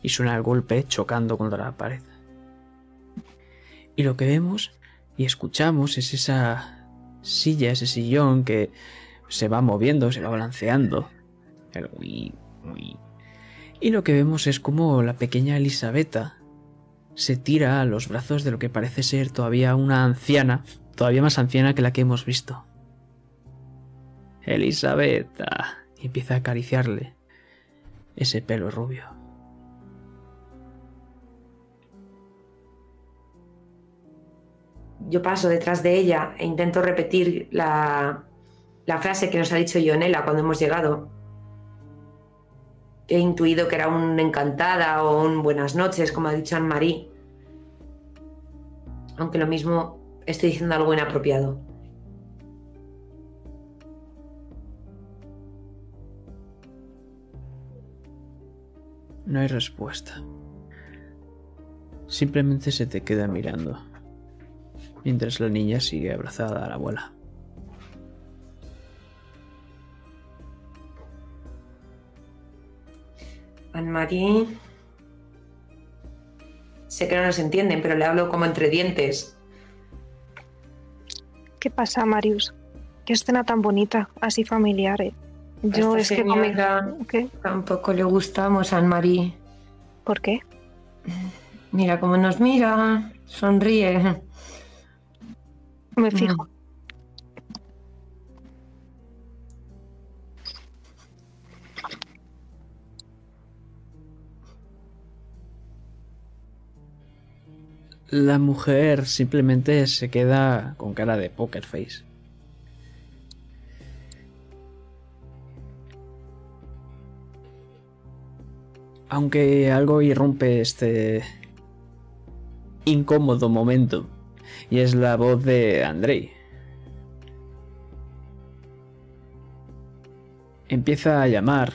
y suena el golpe chocando contra la pared. Y lo que vemos y escuchamos es esa silla, ese sillón que se va moviendo, se va balanceando. El. Y lo que vemos es como la pequeña Elisabetta se tira a los brazos de lo que parece ser todavía una anciana, todavía más anciana que la que hemos visto. Elisabetta. Y empieza a acariciarle ese pelo rubio. Yo paso detrás de ella e intento repetir la, la frase que nos ha dicho Ionela cuando hemos llegado. He intuido que era un encantada o un buenas noches, como ha dicho Anne-Marie. Aunque lo mismo estoy diciendo algo inapropiado. No hay respuesta. Simplemente se te queda mirando, mientras la niña sigue abrazada a la abuela. Anne-Marie. Sé que no nos entienden, pero le hablo como entre dientes. ¿Qué pasa, Marius? Qué escena tan bonita, así familiar. ¿eh? Yo Esta es que no. Tampoco le gustamos a Anne-Marie. ¿Por qué? Mira cómo nos mira, sonríe. Me fijo. La mujer simplemente se queda con cara de poker face. Aunque algo irrumpe este incómodo momento, y es la voz de Andrei. Empieza a llamar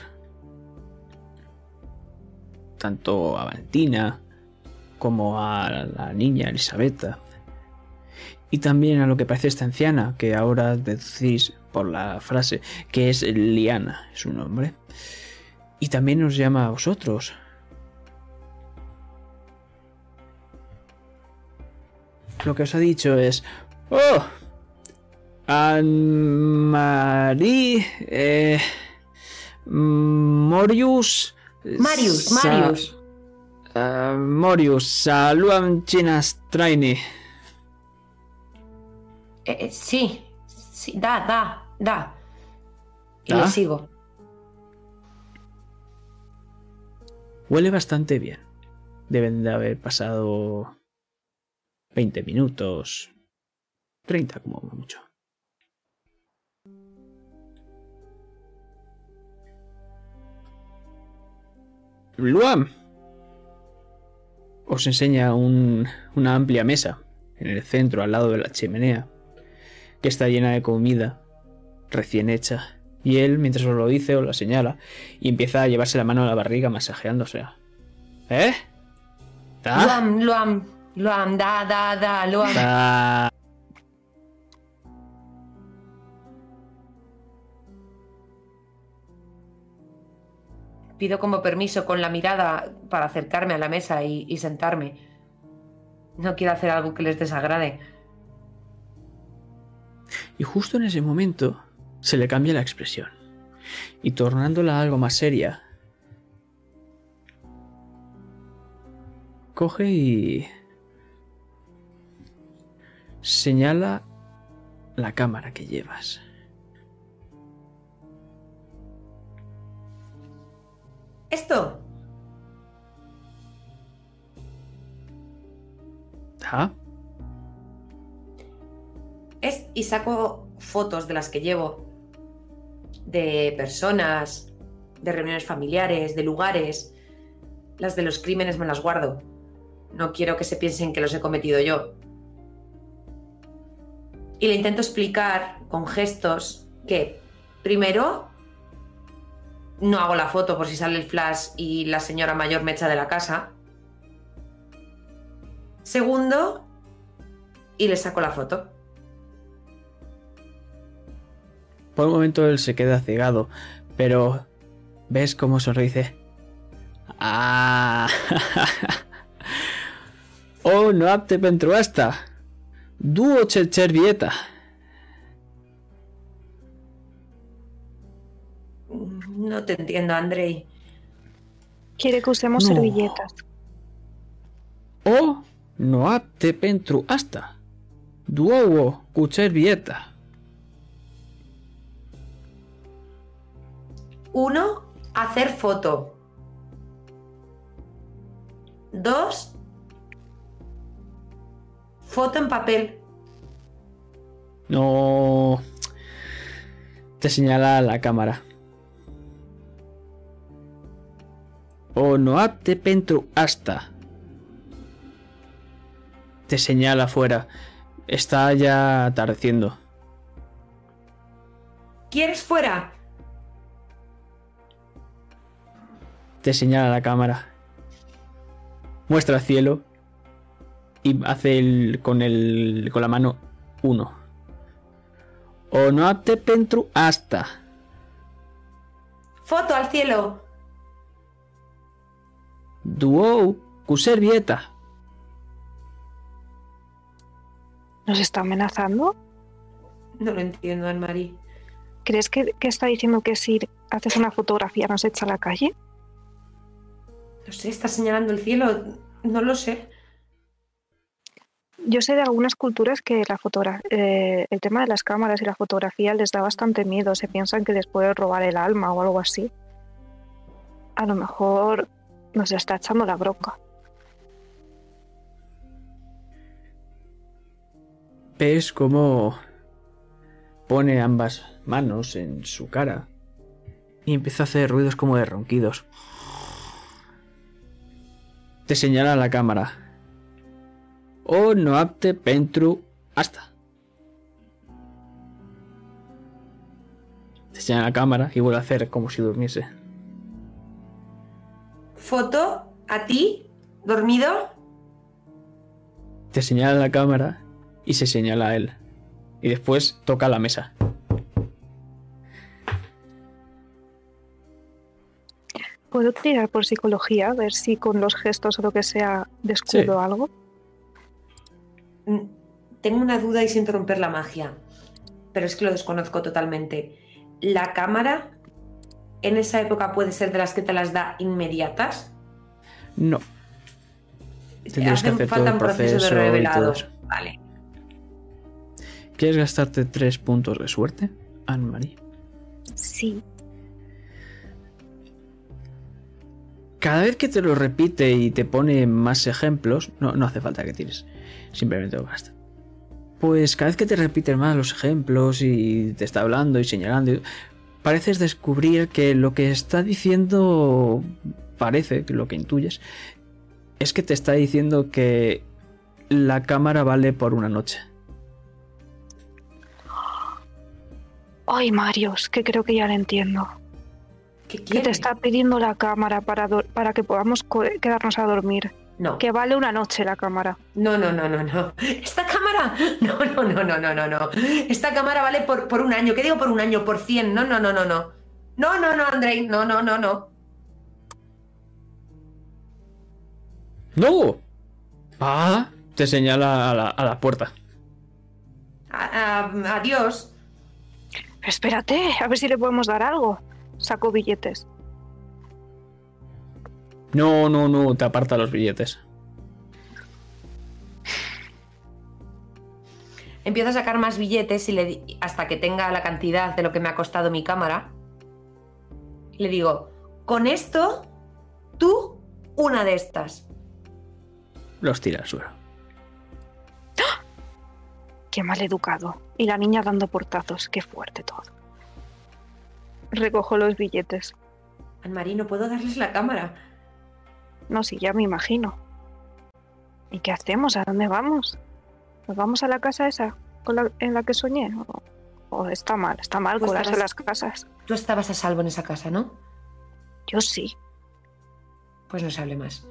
tanto a Valentina como a la niña Elisabetta. Y también a lo que parece esta anciana, que ahora decís por la frase que es Liana, su nombre. Y también nos llama a vosotros. Lo que os ha dicho es... ¡Oh! Anne-Marie... Eh, Morius... Marius, Sa- Marius. Ah, Morius, saluam chinas traini. Eh, eh, sí, sí, da, da, da. Y le sigo. Huele bastante bien. Deben de haber pasado 20 minutos. 30 como mucho. Luam. Os enseña un- una amplia mesa en el centro, al lado de la chimenea, que está llena de comida recién hecha. Y él, mientras os lo dice, os la señala y empieza a llevarse la mano a la barriga masajeándose. ¿Eh? Luam, Luam, Luam, da, da, da, Luam. Pido como permiso con la mirada para acercarme a la mesa y, y sentarme. No quiero hacer algo que les desagrade. Y justo en ese momento se le cambia la expresión. Y tornándola algo más seria, coge y señala la cámara que llevas. Esto, ¿Ah? es y saco fotos de las que llevo. De personas, de reuniones familiares, de lugares. Las de los crímenes me las guardo. No quiero que se piensen que los he cometido yo. Y le intento explicar con gestos que, primero, no hago la foto por si sale el flash y la señora mayor me echa de la casa. Segundo, y le saco la foto. Por un momento él se queda cegado, pero ves cómo sonríe Ah, oh, no apte pentru asta. Duo ce cervieta. No te entiendo, Andrei. Quiere que usemos No. servilletas. O no apte pentru asta. Duo cu. Uno, hacer foto. Dos, foto en papel. No. Te señala la cámara. O no apte pentru asta. Te señala afuera. Está ya atardeciendo. ¿Quieres fuera? Te señala la cámara. Muestra el cielo. Y hace el, con, el, con la mano uno. O no apte pentru asta. Foto al cielo. Duo cu servieta. ¿Nos está amenazando? No lo entiendo, Anne-Marie. ¿Crees que, que está diciendo que si haces una fotografía nos echa a la calle? No sé, está señalando el cielo. No lo sé. Yo sé de algunas culturas que la fotogra- eh, el tema de las cámaras y la fotografía les da bastante miedo. Se piensan que les puede robar el alma o algo así. A lo mejor nos está echando la bronca. Ves cómo pone ambas manos en su cara y empieza a hacer ruidos como de ronquidos. Te señala la cámara. O no apte pentru hasta. Te señala la cámara y vuelve a hacer como si durmiese. Foto a ti, dormido. Te señala a la cámara y se señala a él. Y después toca la mesa. ¿Puedo tirar por psicología? A ver si con los gestos o lo que sea descubro Sí. algo. Mm, Tengo una duda y siento romper la magia, pero es que lo desconozco totalmente. ¿La cámara en esa época puede ser de las que te las da inmediatas? No. Tendrías que hacer todo falta el un proceso proceso de y todo revelado. eso. Vale. ¿Quieres gastarte tres puntos de suerte, Anne-Marie? Sí. Cada vez que te lo repite y te pone más ejemplos, no, no hace falta que tires, simplemente lo gasta. Pues cada vez que te repite más los ejemplos y te está hablando y señalando, y- pareces descubrir que lo que está diciendo, parece que lo que intuyes, es que te está diciendo que la cámara vale por una noche. Ay, Marios, que creo que ya lo entiendo. ¿Qué Que te está pidiendo la cámara para, para que podamos quedarnos a dormir. No. Que vale una noche la cámara. No, no, no, no, no. ¿Esta cámara? No, no, no, no, no, no, no. Esta cámara vale por, por un año. ¿Qué digo por un año? Por 100. No, no, no, no, no. No, no, no, Andrei. No, no, no, no. ¡No! Ah, te señala a la, a la puerta. A- a- adiós. Espérate, a ver si le podemos dar algo. Saco billetes. No, no, no, te aparta los billetes. Empiezo a sacar más billetes y le di- hasta que tenga la cantidad de lo que me ha costado mi cámara. Le digo, con esto, tú, una de estas. Los tira al suelo. Qué mal educado. Y la niña dando portazos. Qué fuerte todo. Recojo los billetes. Anne-Marie, no puedo darles la cámara. No, sí, ya me imagino. ¿Y qué hacemos? ¿A dónde vamos? ¿Nos vamos a la casa esa con la- en la que soñé? ¿O, o está mal? Está mal colarse en estarás- las casas. Tú estabas a salvo en esa casa, ¿no? Yo sí. Pues no se hable más.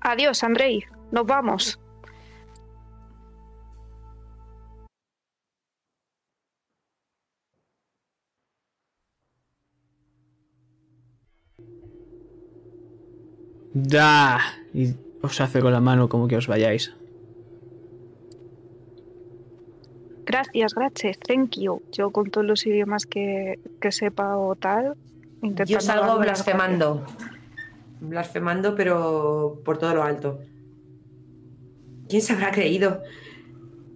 Adiós, Andrei. Nos vamos. ¡Da! Y os hace con la mano como que os vayáis. Gracias, gracias. Thank you. Yo con todos los idiomas que, que sepa o tal. Yo salgo blasfemando. Blasfemando, pero por todo lo alto. ¿Quién se habrá creído?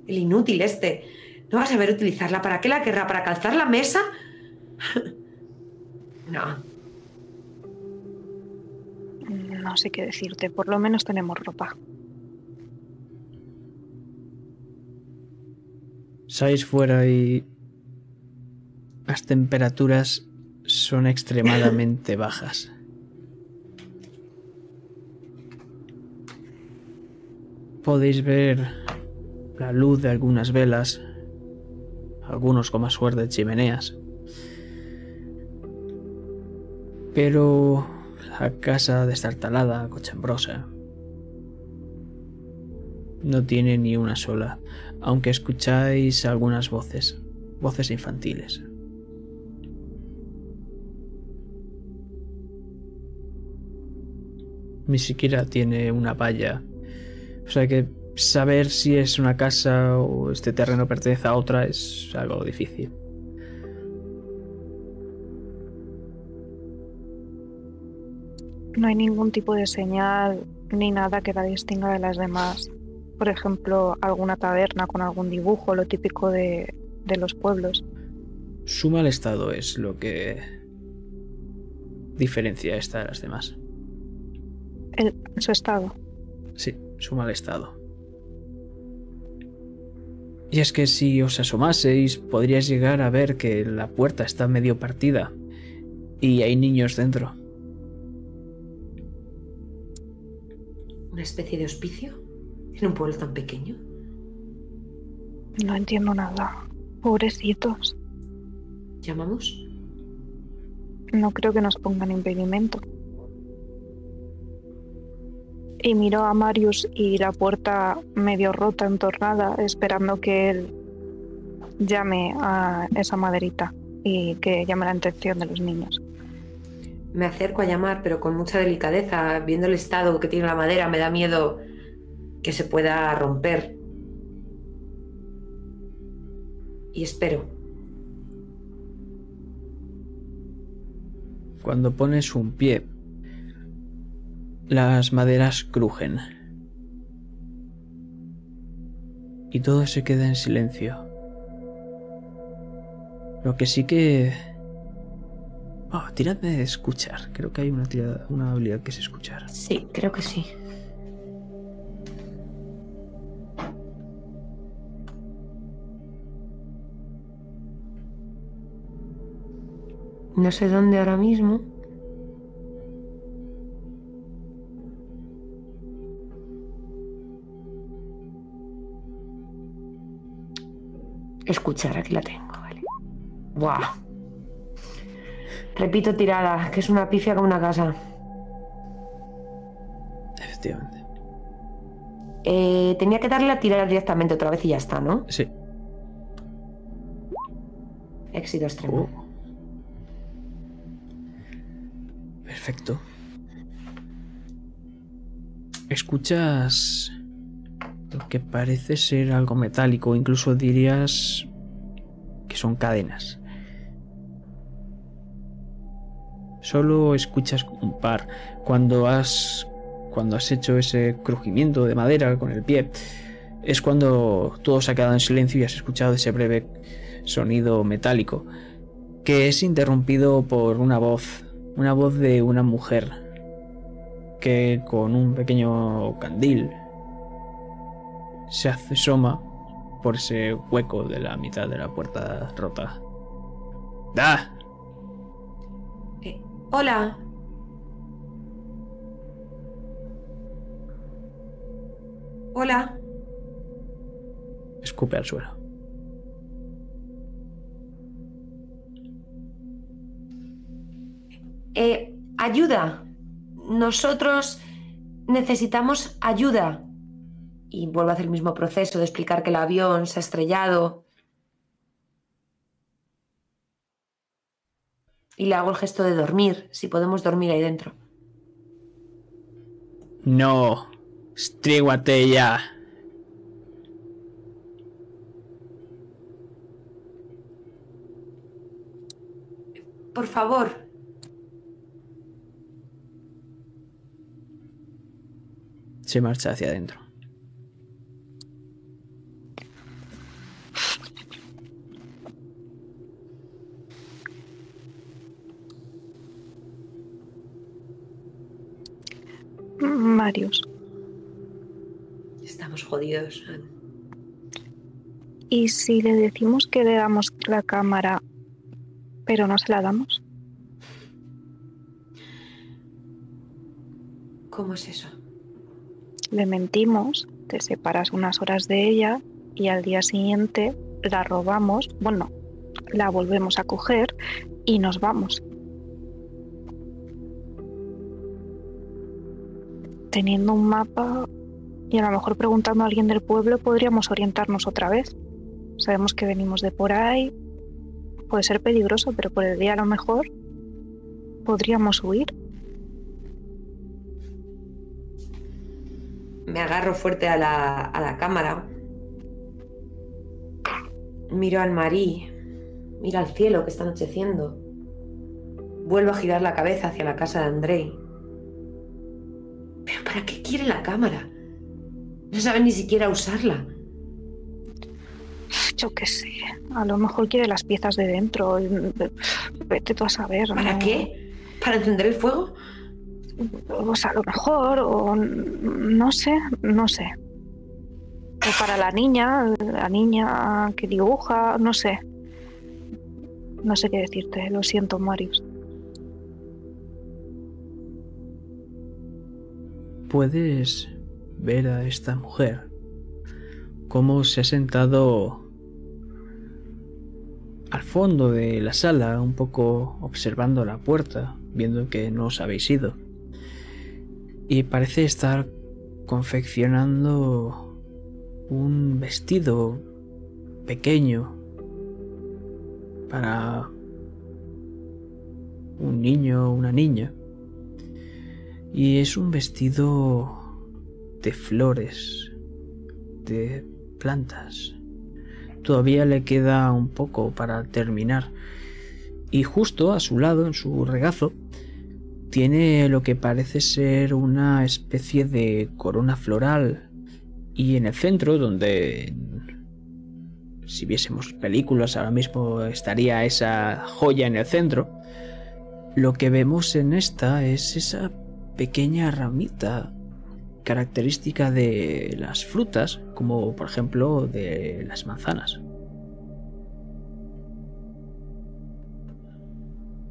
El inútil este. ¿No va a saber utilizarla? ¿Para qué la querrá? ¿Para calzar la mesa? no. No sé qué decirte. Por lo menos tenemos ropa. Salís fuera y las temperaturas son extremadamente bajas. Podéis ver la luz de algunas velas, algunos con más suerte chimeneas. Pero la casa destartalada, cochambrosa, no tiene ni una sola, aunque escucháis algunas voces, voces infantiles. Ni siquiera tiene una valla. O sea que saber si es una casa o este terreno pertenece a otra es algo difícil. No hay ningún tipo de señal ni nada que la distinga de las demás. Por ejemplo, alguna taberna con algún dibujo, lo típico de, de los pueblos. Su mal estado es lo que diferencia esta de las demás. El, su estado. Sí, su mal estado. Y es que si os asomaseis, podríais llegar a ver que la puerta está medio partida y hay niños dentro. ¿Una especie de hospicio? ¿En un pueblo tan pequeño? No entiendo nada. Pobrecitos. ¿Llamamos? No creo que nos pongan impedimento. Y miró a Marius y la puerta medio rota, entornada, esperando que él llame a esa maderita y que llame la atención de los niños. Me acerco a llamar, pero con mucha delicadeza. Viendo el estado que tiene la madera, me da miedo que se pueda romper. Y espero. Cuando pones un pie, las maderas crujen. Y todo se queda en silencio. Lo que sí que... Oh, tiradme de escuchar. Creo que hay una, tirada, una habilidad que es escuchar. Sí, creo que sí. No sé dónde ahora mismo. Escuchar, aquí la tengo, vale. Buah. Repito tirada, que es una pifia como una casa. Efectivamente. Eh, tenía que darle a tirar directamente otra vez y ya está, ¿no? Sí. Éxito extremo. Oh. Perfecto. Escuchas lo que parece ser algo metálico, incluso dirías que son cadenas. Solo escuchas un par cuando has cuando has hecho ese crujimiento de madera con el pie. Es cuando todo se ha quedado en silencio y has escuchado ese breve sonido metálico que es interrumpido por una voz una voz de una mujer que con un pequeño candil se asoma por ese hueco de la mitad de la puerta rota. ¡Da! Hola. Hola. Escupe al suelo. Eh, ayuda. Nosotros necesitamos ayuda. Y vuelvo a hacer el mismo proceso de explicar que el avión se ha estrellado. Y le hago el gesto de dormir, si podemos dormir ahí dentro. No. Estríguate ya. Por favor. Se marcha hacia adentro. Marius. Estamos jodidos. ¿Y si le decimos que le damos la cámara, pero no se la damos? ¿Cómo es eso? Le mentimos, te separas unas horas de ella y al día siguiente la robamos, bueno, la volvemos a coger y nos vamos. Teniendo un mapa y a lo mejor preguntando a alguien del pueblo podríamos orientarnos otra vez. Sabemos que venimos de por ahí. Puede ser peligroso, pero por el día a lo mejor podríamos huir. Me agarro fuerte a la, a la cámara. Miro al marí. Miro al cielo que está anocheciendo. Vuelvo a girar la cabeza hacia la casa de Andrei. ¿Para qué quiere la cámara? No sabe ni siquiera usarla. Yo qué sé. A lo mejor quiere las piezas de dentro. Vete tú a saber. ¿Para qué? ¿Para encender el fuego? Pues a lo mejor, o no sé, no sé. O para la niña, la niña que dibuja, no sé. No sé qué decirte, lo siento, Marius. Puedes ver a esta mujer cómo se ha sentado al fondo de la sala, un poco observando la puerta, viendo que no os habéis ido. Y parece estar confeccionando un vestido pequeño para un niño o una niña. Y es un vestido de flores, de plantas. Todavía le queda un poco para terminar. Y justo a su lado, en su regazo, tiene lo que parece ser una especie de corona floral. Y en el centro, donde si viésemos películas ahora mismo estaría esa joya en el centro. Lo que vemos en esta es esa pequeña ramita característica de las frutas, como por ejemplo de las manzanas.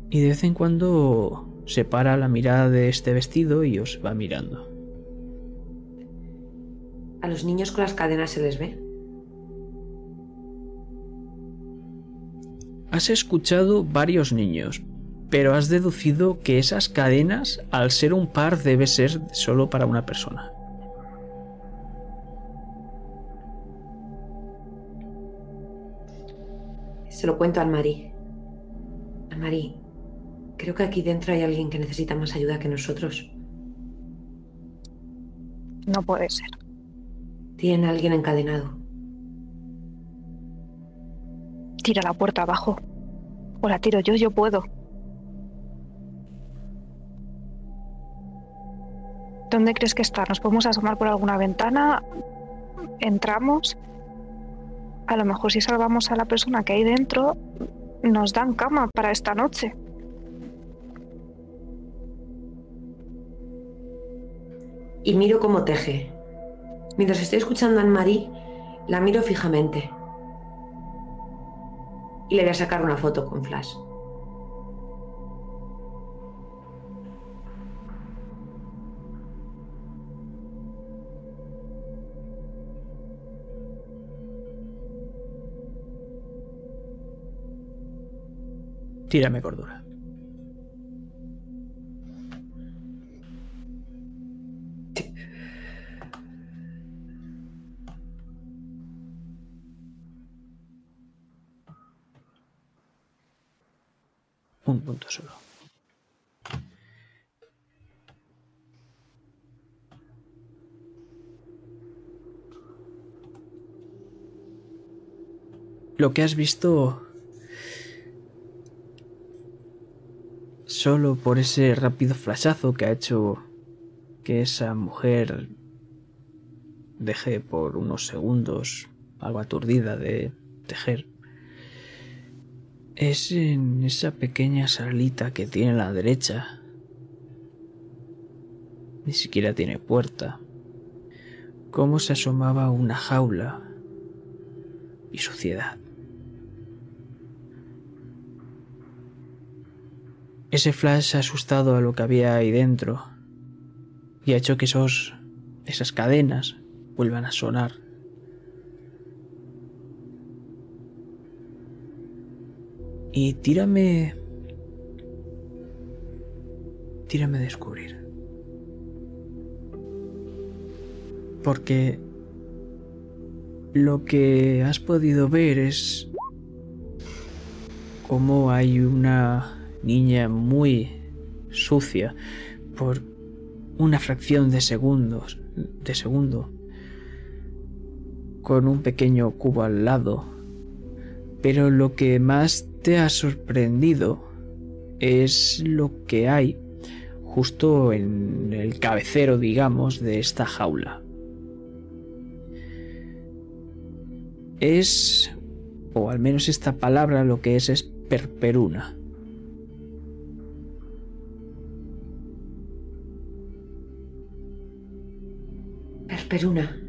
Y de vez en cuando separa la mirada de este vestido y os va mirando. ¿A los niños con las cadenas se les ve? Has escuchado varios niños, pero has deducido que esas cadenas, al ser un par, debe ser solo para una persona. Se lo cuento a Anne-Marie. Anne-Marie, creo que aquí dentro hay alguien que necesita más ayuda que nosotros. No puede ser. Tiene a alguien encadenado. Tira la puerta abajo. O la tiro yo, yo puedo. ¿Dónde crees que está? ¿Nos podemos asomar por alguna ventana? ¿Entramos? A lo mejor si salvamos a la persona que hay dentro, nos dan cama para esta noche. Y miro cómo teje. Mientras estoy escuchando a Anne-Marie, la miro fijamente y le voy a sacar una foto con flash. Tírame cordura. un punto solo. Lo que has visto solo por ese rápido flashazo que ha hecho que esa mujer deje por unos segundos algo aturdida de tejer es en esa pequeña salita que tiene a la derecha. Ni siquiera tiene puerta. Cómo se asomaba una jaula y suciedad. Ese flash ha asustado a lo que había ahí dentro y ha hecho que esos, esas cadenas vuelvan a sonar Y tírame... Tírame a descubrir. Porque lo que has podido ver es cómo hay una niña muy sucia por una fracción de segundos, de segundo, con un pequeño cubo al lado. Pero lo que más te ha sorprendido es lo que hay justo en el cabecero, digamos, de esta jaula. Es, o al menos esta palabra lo que es es perperuna. Perperuna.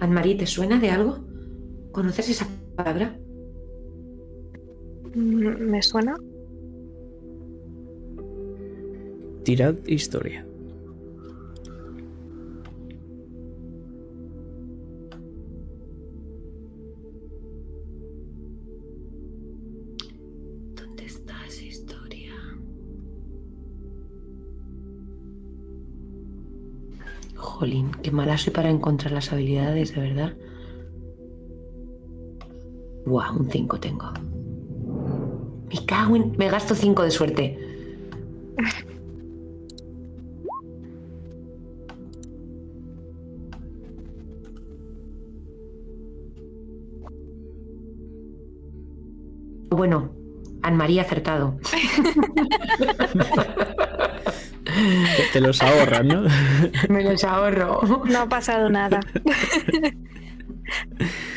Anne-Marie, ¿te suena de algo? ¿Conoces esa palabra? Mm, ¿Me suena? Tirad historia. Jolín, qué mala soy para encontrar las habilidades, de verdad. Buah, un 5 tengo. Me cago en... Me gasto 5 de suerte. Bueno, Anne-Marie ha acertado. Te, te los ahorras, ¿no? Me los ahorro. No ha pasado nada.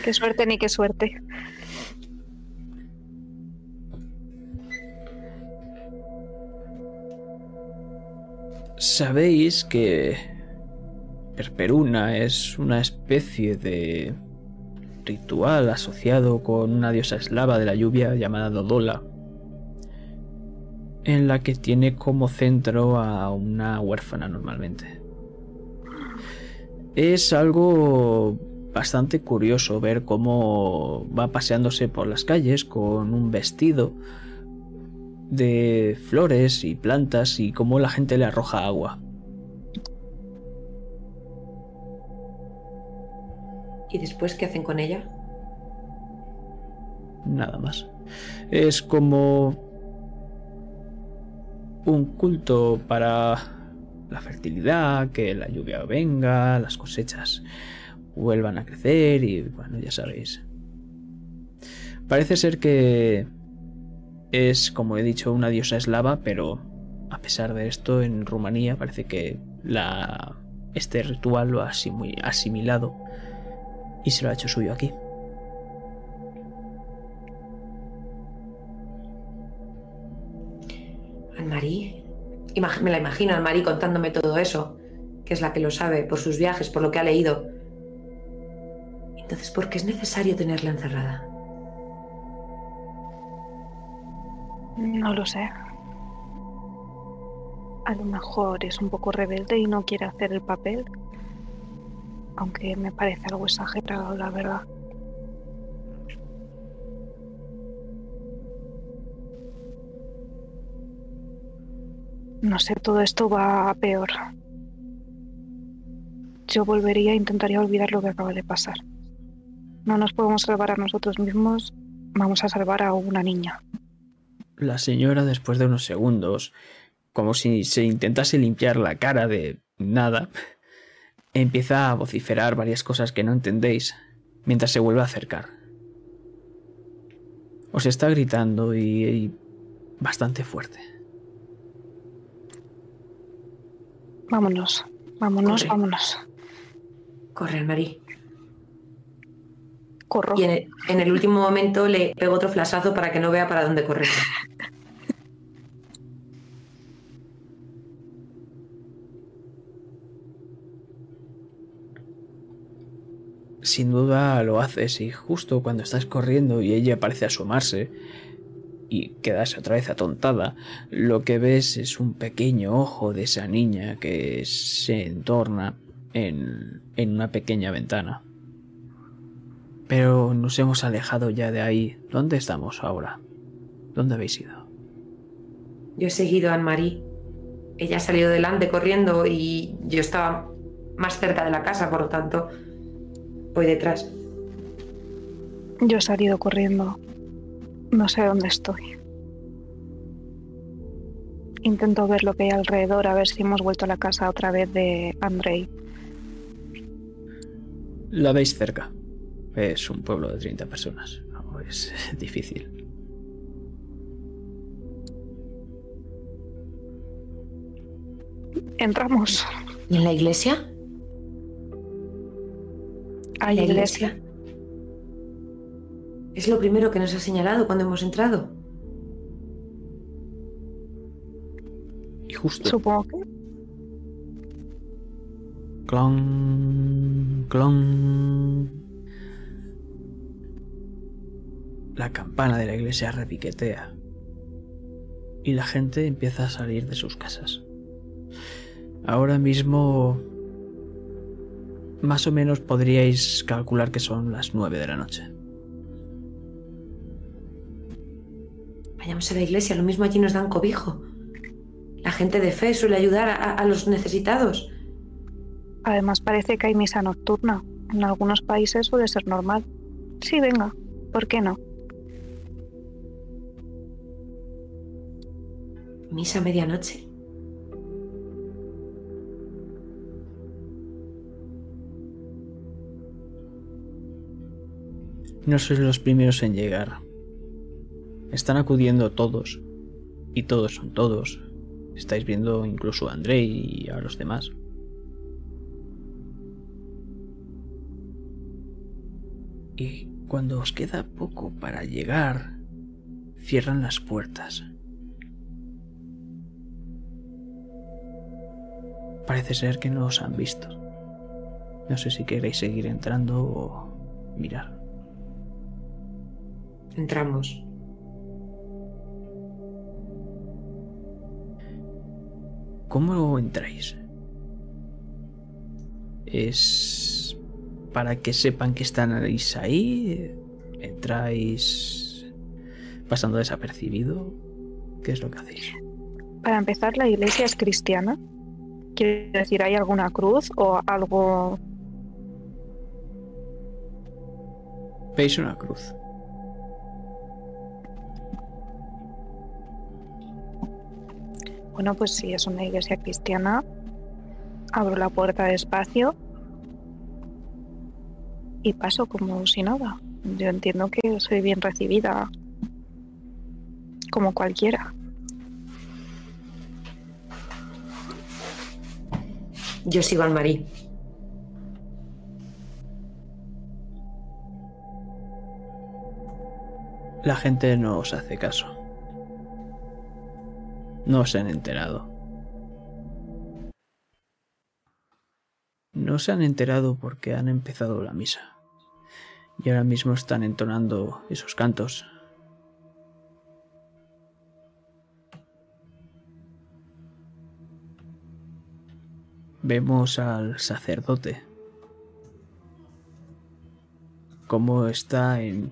qué suerte ni qué suerte. Sabéis que Perperuna es una especie de ritual asociado con una diosa eslava de la lluvia llamada Dodola, en la que tiene como centro a una huérfana normalmente. Es algo bastante curioso ver cómo va paseándose por las calles con un vestido de flores y plantas y cómo la gente le arroja agua. ¿Y después qué hacen con ella? Nada más. Es como un culto para la fertilidad, que la lluvia venga, las cosechas vuelvan a crecer y bueno, ya sabéis. Parece ser que es, como he dicho, una diosa eslava, pero a pesar de esto, en Rumanía parece que este ritual lo ha asimi- asimilado y se lo ha hecho suyo aquí. Imag- me la imagino, Anne-Marie, contándome todo eso. Que es la que lo sabe, por sus viajes, por lo que ha leído. Entonces, ¿por qué es necesario tenerla encerrada? No lo sé. A lo mejor es un poco rebelde y no quiere hacer el papel. Aunque me parece algo exagerado, la verdad. No sé, todo esto va a peor. Yo volvería e intentaría olvidar lo que acaba de pasar. No nos podemos salvar a nosotros mismos, vamos a salvar a una niña. La señora, después de unos segundos, como si se intentase limpiar la cara de nada, empieza a vociferar varias cosas que no entendéis mientras se vuelve a acercar. Os está gritando y, y bastante fuerte. Vámonos, vámonos, Corre. vámonos. Corre, Anne-Marie. Corro. Y en el, en el último momento le pego otro flasazo para que no vea para dónde correr. Sin duda lo haces y justo cuando estás corriendo y ella parece asomarse y quedas otra vez atontada, lo que ves es un pequeño ojo de esa niña que se entorna en, en una pequeña ventana. Pero nos hemos alejado ya de ahí. ¿Dónde estamos ahora? ¿Dónde habéis ido? Yo he seguido a Anne-Marie. Ella ha salido delante corriendo y yo estaba más cerca de la casa, por lo tanto, voy detrás. Yo he salido corriendo. No sé dónde estoy. Intento ver lo que hay alrededor, a ver si hemos vuelto a la casa otra vez de Andrei. La veis cerca. Es un pueblo de 30 personas. No, es difícil. Entramos. ¿Y en la iglesia? Hay ¿La iglesia. Es lo primero que nos ha señalado cuando hemos entrado. Y justo, Supongo que. clon, clon. La campana de la iglesia repiquetea. Y la gente empieza a salir de sus casas. Ahora mismo... Más o menos podríais calcular que son las 9 de la noche. Vayamos a la iglesia, lo mismo allí nos dan cobijo. La gente de fe suele ayudar a, a los necesitados. Además, parece que hay misa nocturna. En algunos países suele ser normal. Sí, venga. ¿Por qué no? Misa a medianoche. No sois los primeros en llegar. Están acudiendo todos. Y todos son todos. Estáis viendo incluso a André y a los demás. Y cuando os queda poco para llegar, cierran las puertas. Parece ser que no os han visto. No sé si queréis seguir entrando o mirar. Entramos. ¿Cómo entráis? ¿Es para que sepan que estáis ahí? ¿Entráis pasando desapercibido? ¿Qué es lo que hacéis? Para empezar, la iglesia es cristiana. Quiero decir, ¿hay alguna cruz o algo? Veis una cruz. Bueno, pues si es una iglesia cristiana, abro la puerta despacio y paso como si nada. Yo entiendo que soy bien recibida, como cualquiera. Yo sigo al Marí. La gente no os hace caso. No se han enterado. No se han enterado porque han empezado la misa. Y ahora mismo están entonando esos cantos. Vemos al sacerdote. Cómo está en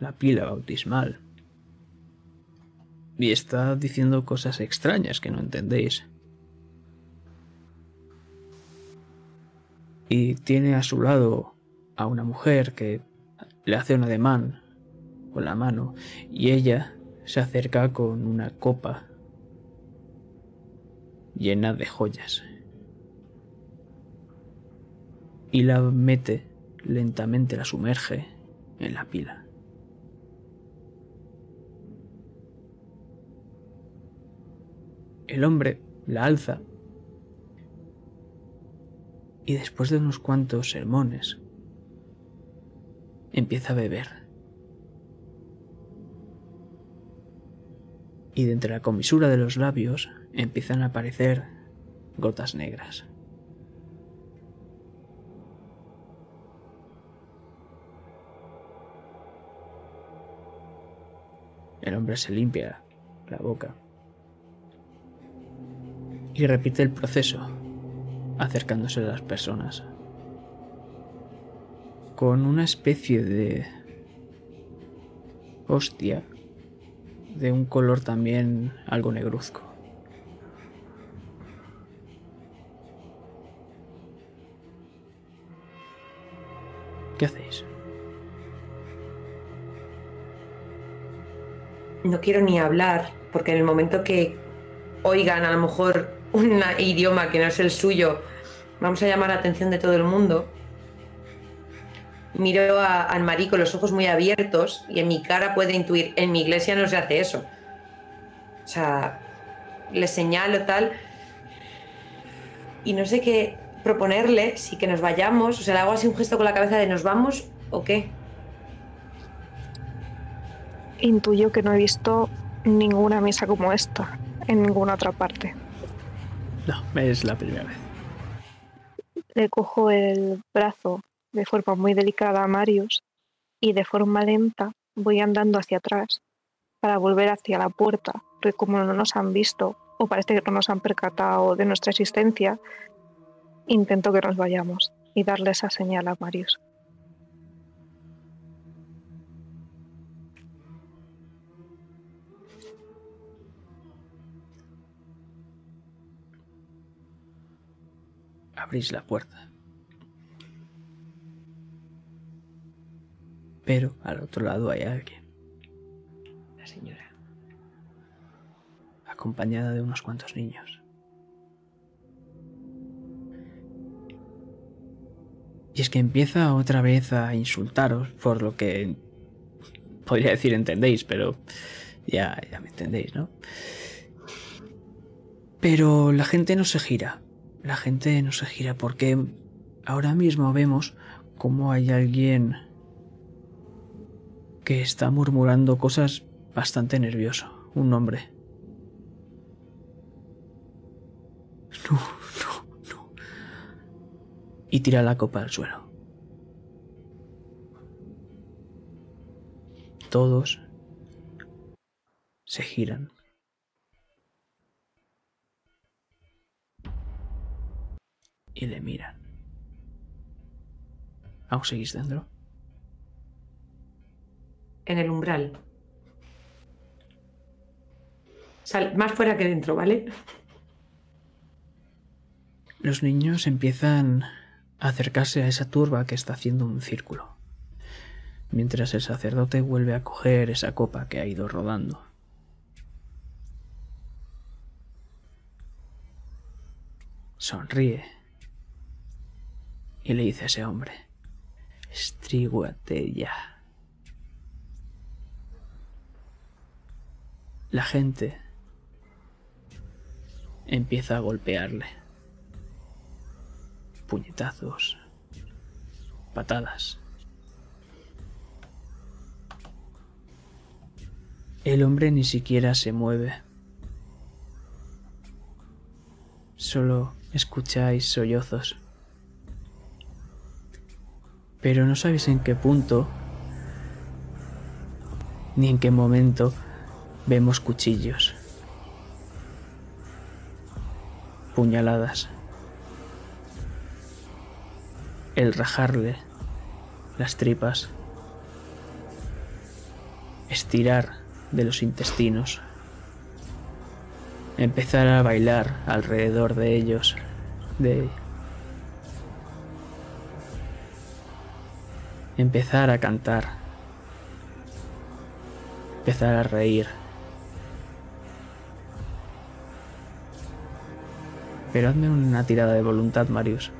la pila bautismal. Y está diciendo cosas extrañas que no entendéis. Y tiene a su lado a una mujer que le hace un ademán con la mano y ella se acerca con una copa llena de joyas y la mete lentamente, la sumerge en la pila. El hombre la alza y después de unos cuantos sermones empieza a beber. Y de entre la comisura de los labios empiezan a aparecer gotas negras. El hombre se limpia la boca y repite el proceso, acercándose a las personas, con una especie de hostia de un color también algo negruzco. ¿Qué hacéis? No quiero ni hablar, porque en el momento que oigan a lo mejor un idioma que no es el suyo, vamos a llamar la atención de todo el mundo. Miro a Anne-Marie con los ojos muy abiertos y en mi cara puede intuir, en mi iglesia no se hace eso. O sea, le señalo tal. y no sé qué proponerle, si que nos vayamos, o sea, le hago así un gesto con la cabeza de nos vamos o qué. Intuyo que no he visto ninguna misa como esta en ninguna otra parte. No, es la primera vez. Le cojo el brazo de forma muy delicada a Marius y de forma lenta voy andando hacia atrás para volver hacia la puerta, porque como no nos han visto o parece que no nos han percatado de nuestra existencia, intento que nos vayamos y darle esa señal a Marius. Abrís la puerta. Pero al otro lado hay alguien. La señora. Acompañada de unos cuantos niños. Y es que empieza otra vez a insultaros, por lo que podría decir entendéis, pero ya, ya me entendéis, ¿no? Pero la gente no se gira. La gente no se gira porque ahora mismo vemos cómo hay alguien que está murmurando cosas bastante nervioso. Un hombre. No, no, no. Y tira la copa al suelo. Todos se giran. Y le miran. ¿Aún seguís dentro? En el umbral. Sal más fuera que dentro, ¿vale? Los niños empiezan a acercarse a esa turba que está haciendo un círculo, mientras el sacerdote vuelve a coger esa copa que ha ido rodando. Sonríe y le dice a ese hombre, estríguate ya. La gente empieza a golpearle. Puñetazos, patadas. El hombre ni siquiera se mueve. Solo escucháis sollozos. Pero no sabéis en qué punto ni en qué momento vemos cuchillos, puñaladas, el rajarle las tripas, estirar de los intestinos, empezar a bailar alrededor de ellos, de empezar a cantar, empezar a reír. Pero hazme una tirada de voluntad, Marius.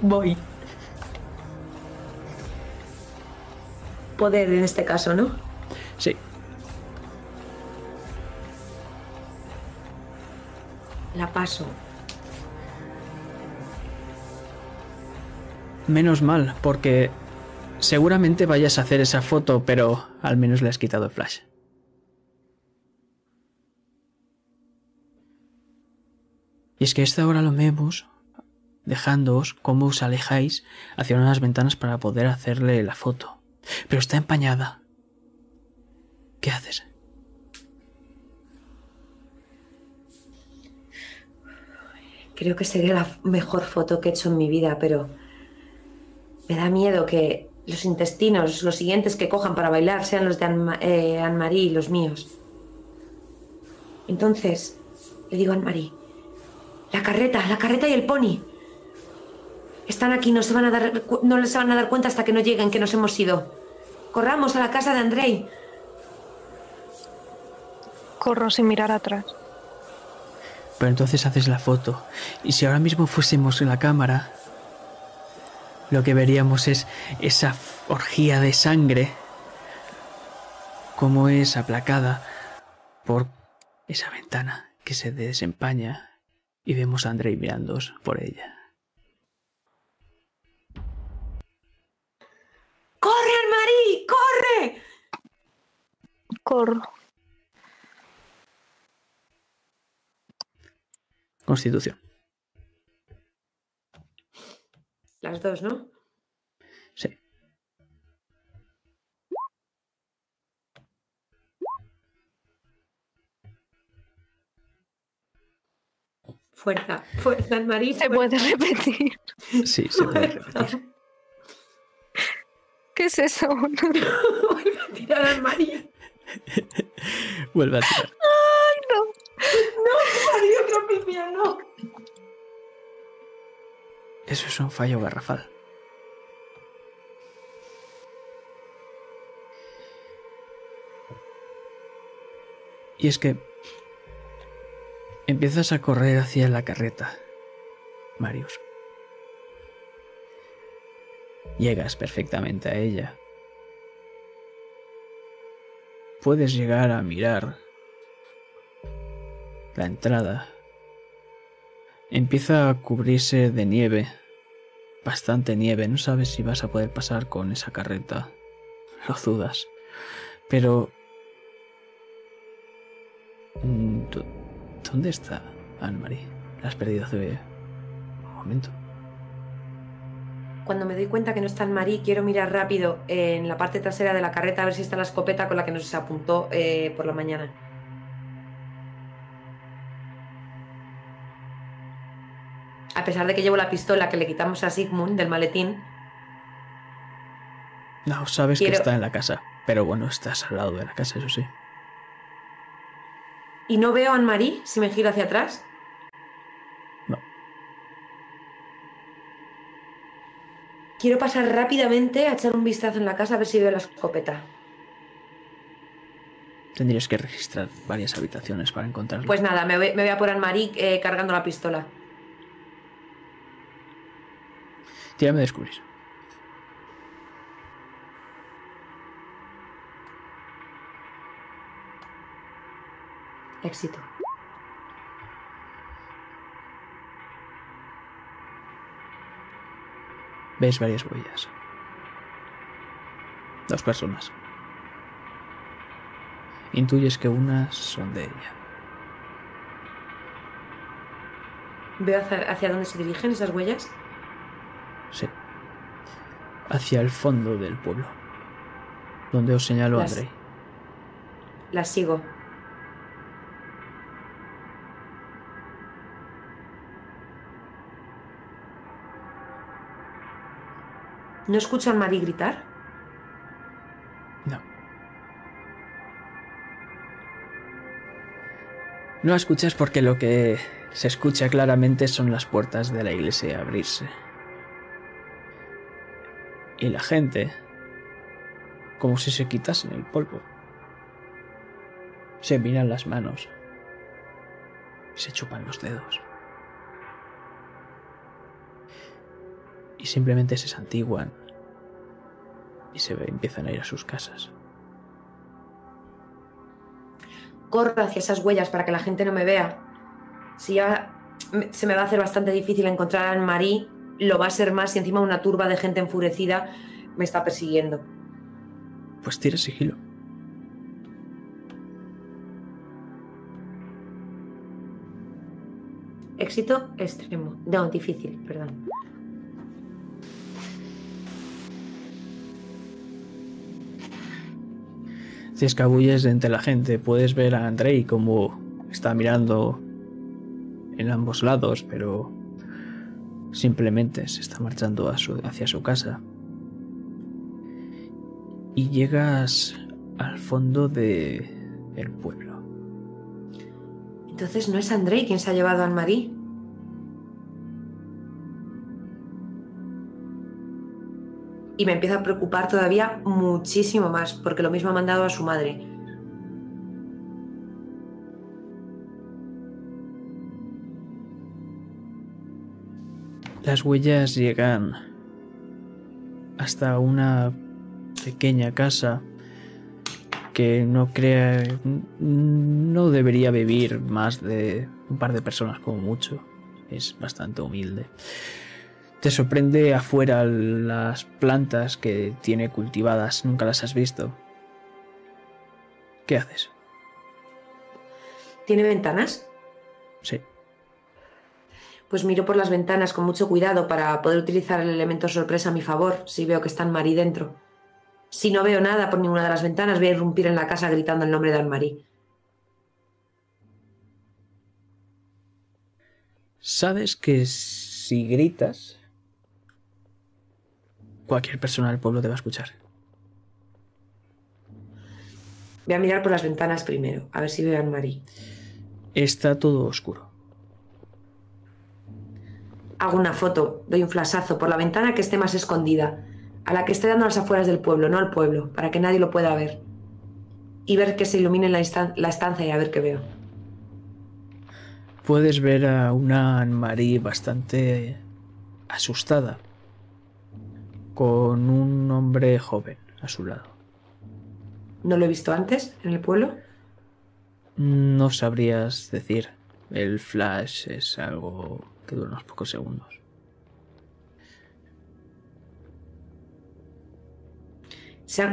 Voy. Poder en este caso, ¿no? Sí, La paso. Menos mal, porque seguramente vayas a hacer esa foto, pero al menos le has quitado el flash. Y es que a esta hora lo vemos dejándoos cómo os alejáis hacia unas ventanas para poder hacerle la foto. Pero está empañada. ¿Qué haces? Creo que sería la mejor foto que he hecho en mi vida, pero me da miedo que los intestinos, los siguientes que cojan para bailar, sean los de Anne- eh, Anne-Marie y los míos. Entonces, le digo a Anne-Marie, la carreta, la carreta y el pony. Están aquí, no se van a dar, no les van a dar cuenta hasta que no lleguen, que nos hemos ido. Corramos a la casa de Andrei. Corro sin mirar atrás. Pero entonces haces la foto. Y si ahora mismo fuésemos en la cámara, lo que veríamos es esa orgía de sangre, como es aplacada por esa ventana que se desempaña y vemos a Andrei mirándoos por ella. ¡Corre, Anne-Marie! ¡Corre! Corro. Constitución. Las dos, ¿no? Sí. Fuerza, fuerza, Anne-Marie. Se puede repetir. Sí, se puede repetir. ¿Qué es eso? Vuelve a tirar a Anne-Marie. Vuelve a tirar. Ay, no. No, María Tropicía, no. Eso es un fallo garrafal. Y es que empiezas a correr hacia la carreta, Marius. Llegas perfectamente a ella. Puedes llegar a mirar la entrada. Empieza a cubrirse de nieve. Bastante nieve. No sabes si vas a poder pasar con esa carreta. Lo dudas. Pero... Mm, ¿dó- ¿Dónde está Anne-Marie? La has perdido hace un momento. Cuando me doy cuenta que no está Anne-Marie, quiero mirar rápido en la parte trasera de la carreta a ver si está la escopeta con la que nos apuntó eh, por la mañana. A pesar de que llevo la pistola que le quitamos a Sigmund del maletín, No, sabes Quiero- que está en la casa. Pero bueno, estás al lado de la casa, eso sí. y no veo a Anne-Marie si me giro hacia atrás, No. quiero pasar rápidamente a echar un vistazo en la casa a ver si veo la escopeta. Tendrías que registrar varias habitaciones para encontrarla. Pues nada, me voy, me voy a por Anne-Marie eh, cargando la pistola. Tírame a descubrir. Éxito. Ves varias huellas. Dos personas. Intuyes que unas son de ella. ¿Veo hacia, hacia dónde se dirigen esas huellas? Sí. Hacia el fondo del pueblo. Donde os señaló Las- Andrei. Las sigo. ¿No escucho a Anne-Marie gritar? No. No escuchas porque lo que se escucha claramente son las puertas de la iglesia abrirse. Y la gente, como si se quitasen el polvo, se miran las manos se chupan los dedos. Y simplemente se santiguan y se empiezan a ir a sus casas. Corro hacia esas huellas para que la gente no me vea. Si ya se me va a hacer bastante difícil encontrar a Anne-Marie, lo va a ser más si encima una turba de gente enfurecida me está persiguiendo. Pues tira sigilo. Éxito extremo. No, difícil, perdón. Si escabulles entre la gente, puedes ver a Andrei como está mirando en ambos lados, pero simplemente se está marchando hacia su casa. Y llegas al fondo de el pueblo. Entonces no es Andrei quien se ha llevado a Anne-Marie. Y me empieza a preocupar todavía muchísimo más, porque lo mismo ha mandado a su madre. Las huellas llegan hasta una pequeña casa que no crea no debería vivir más de un par de personas como mucho. Es bastante humilde. Te sorprende afuera las plantas que tiene cultivadas, nunca las has visto. ¿Qué haces? ¿Tiene ventanas? Sí. Pues miro por las ventanas con mucho cuidado para poder utilizar el elemento sorpresa a mi favor si veo que está Anne-Marie dentro. Si no veo nada por ninguna de las ventanas, voy a irrumpir en la casa gritando el nombre de Anne-Marie. Sabes que si gritas, cualquier persona del pueblo te va a escuchar. Voy a mirar por las ventanas primero, a ver si veo a Anne-Marie. Está todo oscuro. Hago una foto, doy un flasazo por la ventana que esté más escondida, a la que esté dando a las afueras del pueblo, no al pueblo, para que nadie lo pueda ver. Y ver que se ilumine la, la estancia y a ver qué veo. Puedes ver a una Anne-Marie bastante asustada, con un hombre joven a su lado. ¿No lo he visto antes en el pueblo? No sabrías decir. El flash es algo que dura unos pocos segundos.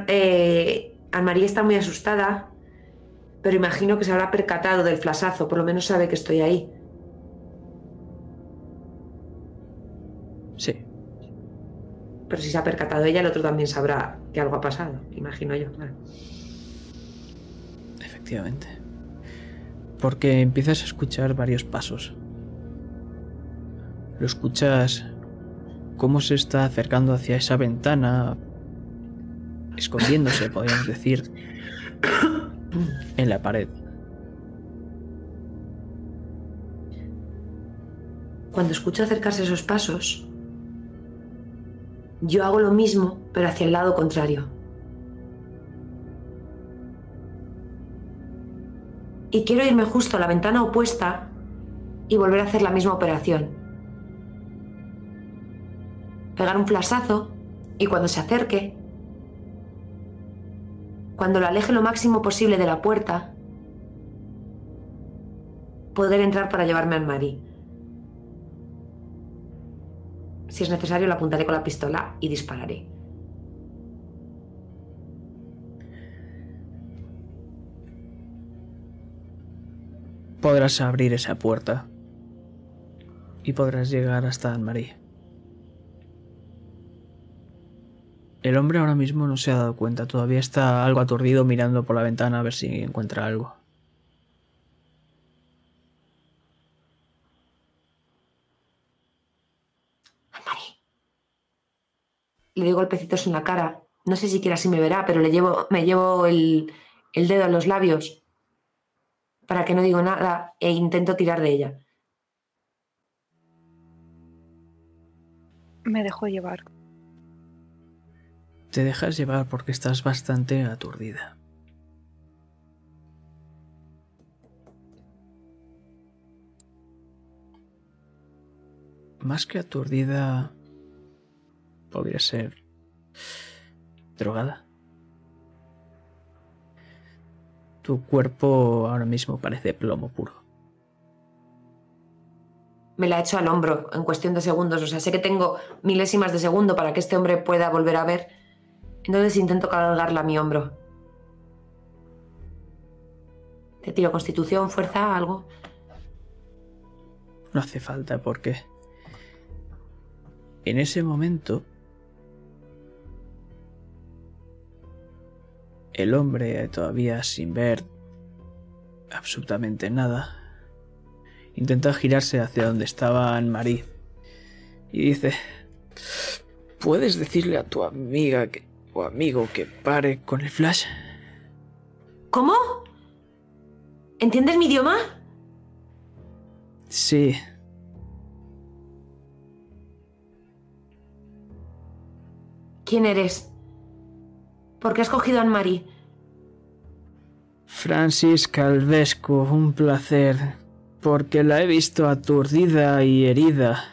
Eh, está muy asustada, pero imagino que se habrá percatado del flasazo, por lo menos sabe que estoy ahí. Sí. Pero si se ha percatado ella, el otro también sabrá que algo ha pasado, imagino yo. Efectivamente. Porque empiezas a escuchar varios pasos. Lo escuchas cómo se está acercando hacia esa ventana, escondiéndose, podríamos decir, en la pared. Cuando escucho acercarse esos pasos, yo hago lo mismo, pero hacia el lado contrario. Y quiero irme justo a la ventana opuesta y volver a hacer la misma operación. Pegar un flasazo y cuando se acerque, cuando lo aleje lo máximo posible de la puerta, poder entrar para llevarme al Marí. Si es necesario, la apuntaré con la pistola y dispararé. Podrás abrir esa puerta y podrás llegar hasta Anne-Marie. El hombre ahora mismo no se ha dado cuenta, todavía está algo aturdido mirando por la ventana a ver si encuentra algo. Le doy golpecitos en la cara. No sé siquiera si me verá, pero le llevo, me llevo el, el dedo a los labios para que no digo nada e intento tirar de ella. Me dejo llevar. Te dejas llevar porque estás bastante aturdida. Más que aturdida, podría ser drogada. Tu cuerpo ahora mismo parece plomo puro. Me la echo al hombro en cuestión de segundos. O sea, sé que tengo milésimas de segundo para que este hombre pueda volver a ver. Entonces intento cargarla a mi hombro. Te tiro constitución, fuerza, algo. No hace falta porque en ese momento el hombre todavía sin ver absolutamente nada intenta girarse hacia donde estaba Anne-Marie y dice ¿Puedes decirle a tu amiga que o amigo que pare con el flash. ¿Cómo? ¿Entiendes mi idioma? Sí. ¿Quién eres? ¿Por qué has cogido a Anne-Marie? Francis Calvesco, un placer, porque la he visto aturdida y herida.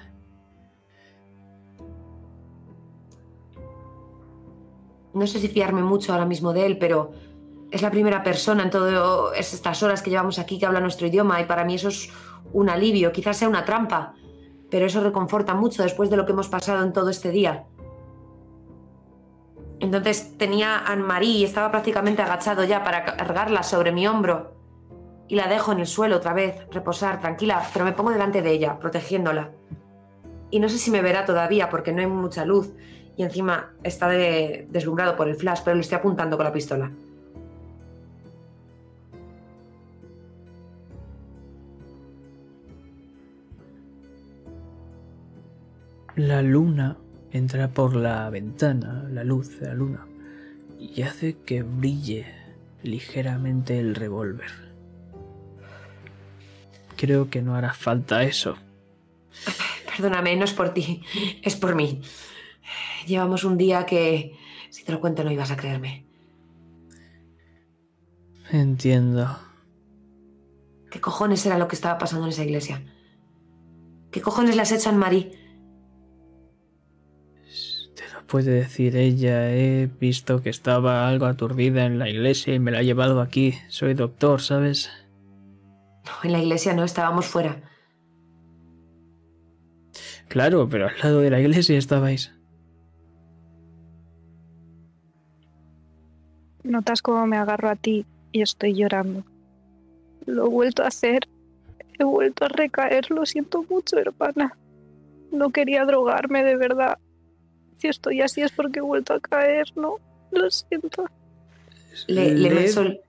No sé si fiarme mucho ahora mismo de él, pero Es la primera persona en todas estas horas que llevamos aquí que habla nuestro idioma y para mí eso es un alivio, quizás sea una trampa, pero eso reconforta mucho después de lo que hemos pasado en todo este día. Entonces tenía a Anne-Marie y estaba prácticamente agachado ya para cargarla sobre mi hombro. Y la dejo en el suelo otra vez, reposar, tranquila, pero me pongo delante de ella, protegiéndola. Y no sé si me verá todavía porque no hay mucha luz y encima está deslumbrado por el flash, pero le estoy apuntando con la pistola. La luna entra por la ventana, la luz de la luna, y hace que brille ligeramente el revólver. Creo que no hará falta eso. Perdóname, no es por ti, es por mí. Llevamos un día que, si te lo cuento, no ibas a creerme. Entiendo. ¿Qué cojones era lo que estaba pasando en esa iglesia? ¿Qué cojones le has hecho a Marie? Te lo puede decir ella. He visto que estaba algo aturdida en la iglesia y me la ha llevado aquí. Soy doctor, ¿sabes? No, en la iglesia no, estábamos fuera. Claro, pero al lado de la iglesia estabais. Notas cómo me agarro a ti y estoy llorando. Lo he vuelto a hacer. He vuelto a recaer. Lo siento mucho, hermana. No quería drogarme, de verdad. Si estoy así es porque he vuelto a caer, ¿no? Lo siento. Le, le,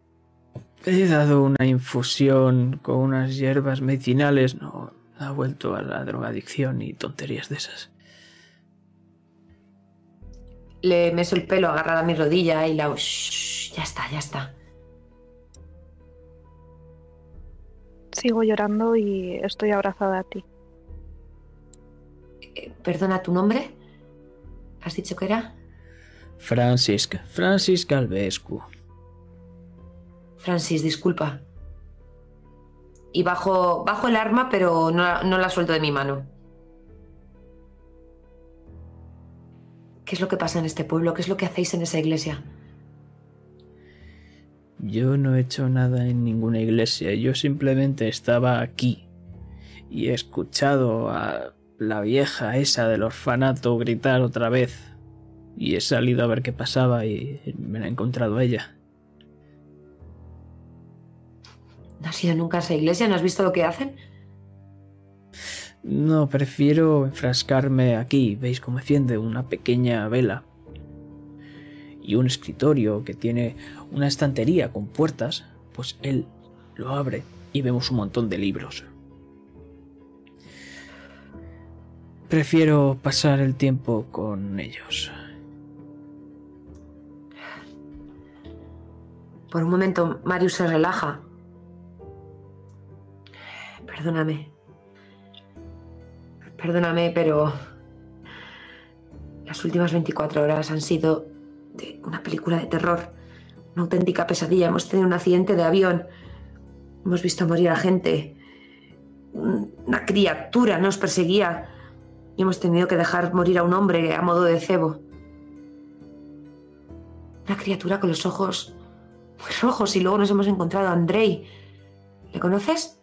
He dado una infusión con unas hierbas medicinales. No, ha vuelto a la drogadicción y tonterías de esas. Le meso el pelo agarrada a mi rodilla y la... ya está, ya está. Sigo llorando y estoy abrazada a ti. Eh, perdona, ¿tu nombre? ¿Has dicho que era? Francis, Francis Calvescu. Francis, disculpa. Y bajo, bajo el arma, pero no, no la suelto de mi mano. ¿Qué es lo que pasa en este pueblo? ¿Qué es lo que hacéis en esa iglesia? Yo no he hecho nada en ninguna iglesia, yo simplemente estaba aquí y he escuchado a la vieja esa del orfanato gritar otra vez y he salido a ver qué pasaba y me la he encontrado a ella. ¿No has ido nunca a esa iglesia? ¿No has visto lo que hacen? No, prefiero enfrascarme aquí. ¿Veis cómo enciende una pequeña vela? Y un escritorio que tiene una estantería con puertas, pues él lo abre y vemos un montón de libros. Prefiero pasar el tiempo con ellos. Por un momento, Marius se relaja. Perdóname. Perdóname, pero las últimas 24 horas han sido de una película de terror, una auténtica pesadilla. Hemos tenido un accidente de avión, hemos visto morir a gente, una criatura nos perseguía y hemos tenido que dejar morir a un hombre a modo de cebo. Una criatura con los ojos muy rojos y luego nos hemos encontrado a Andrei. ¿Le conoces?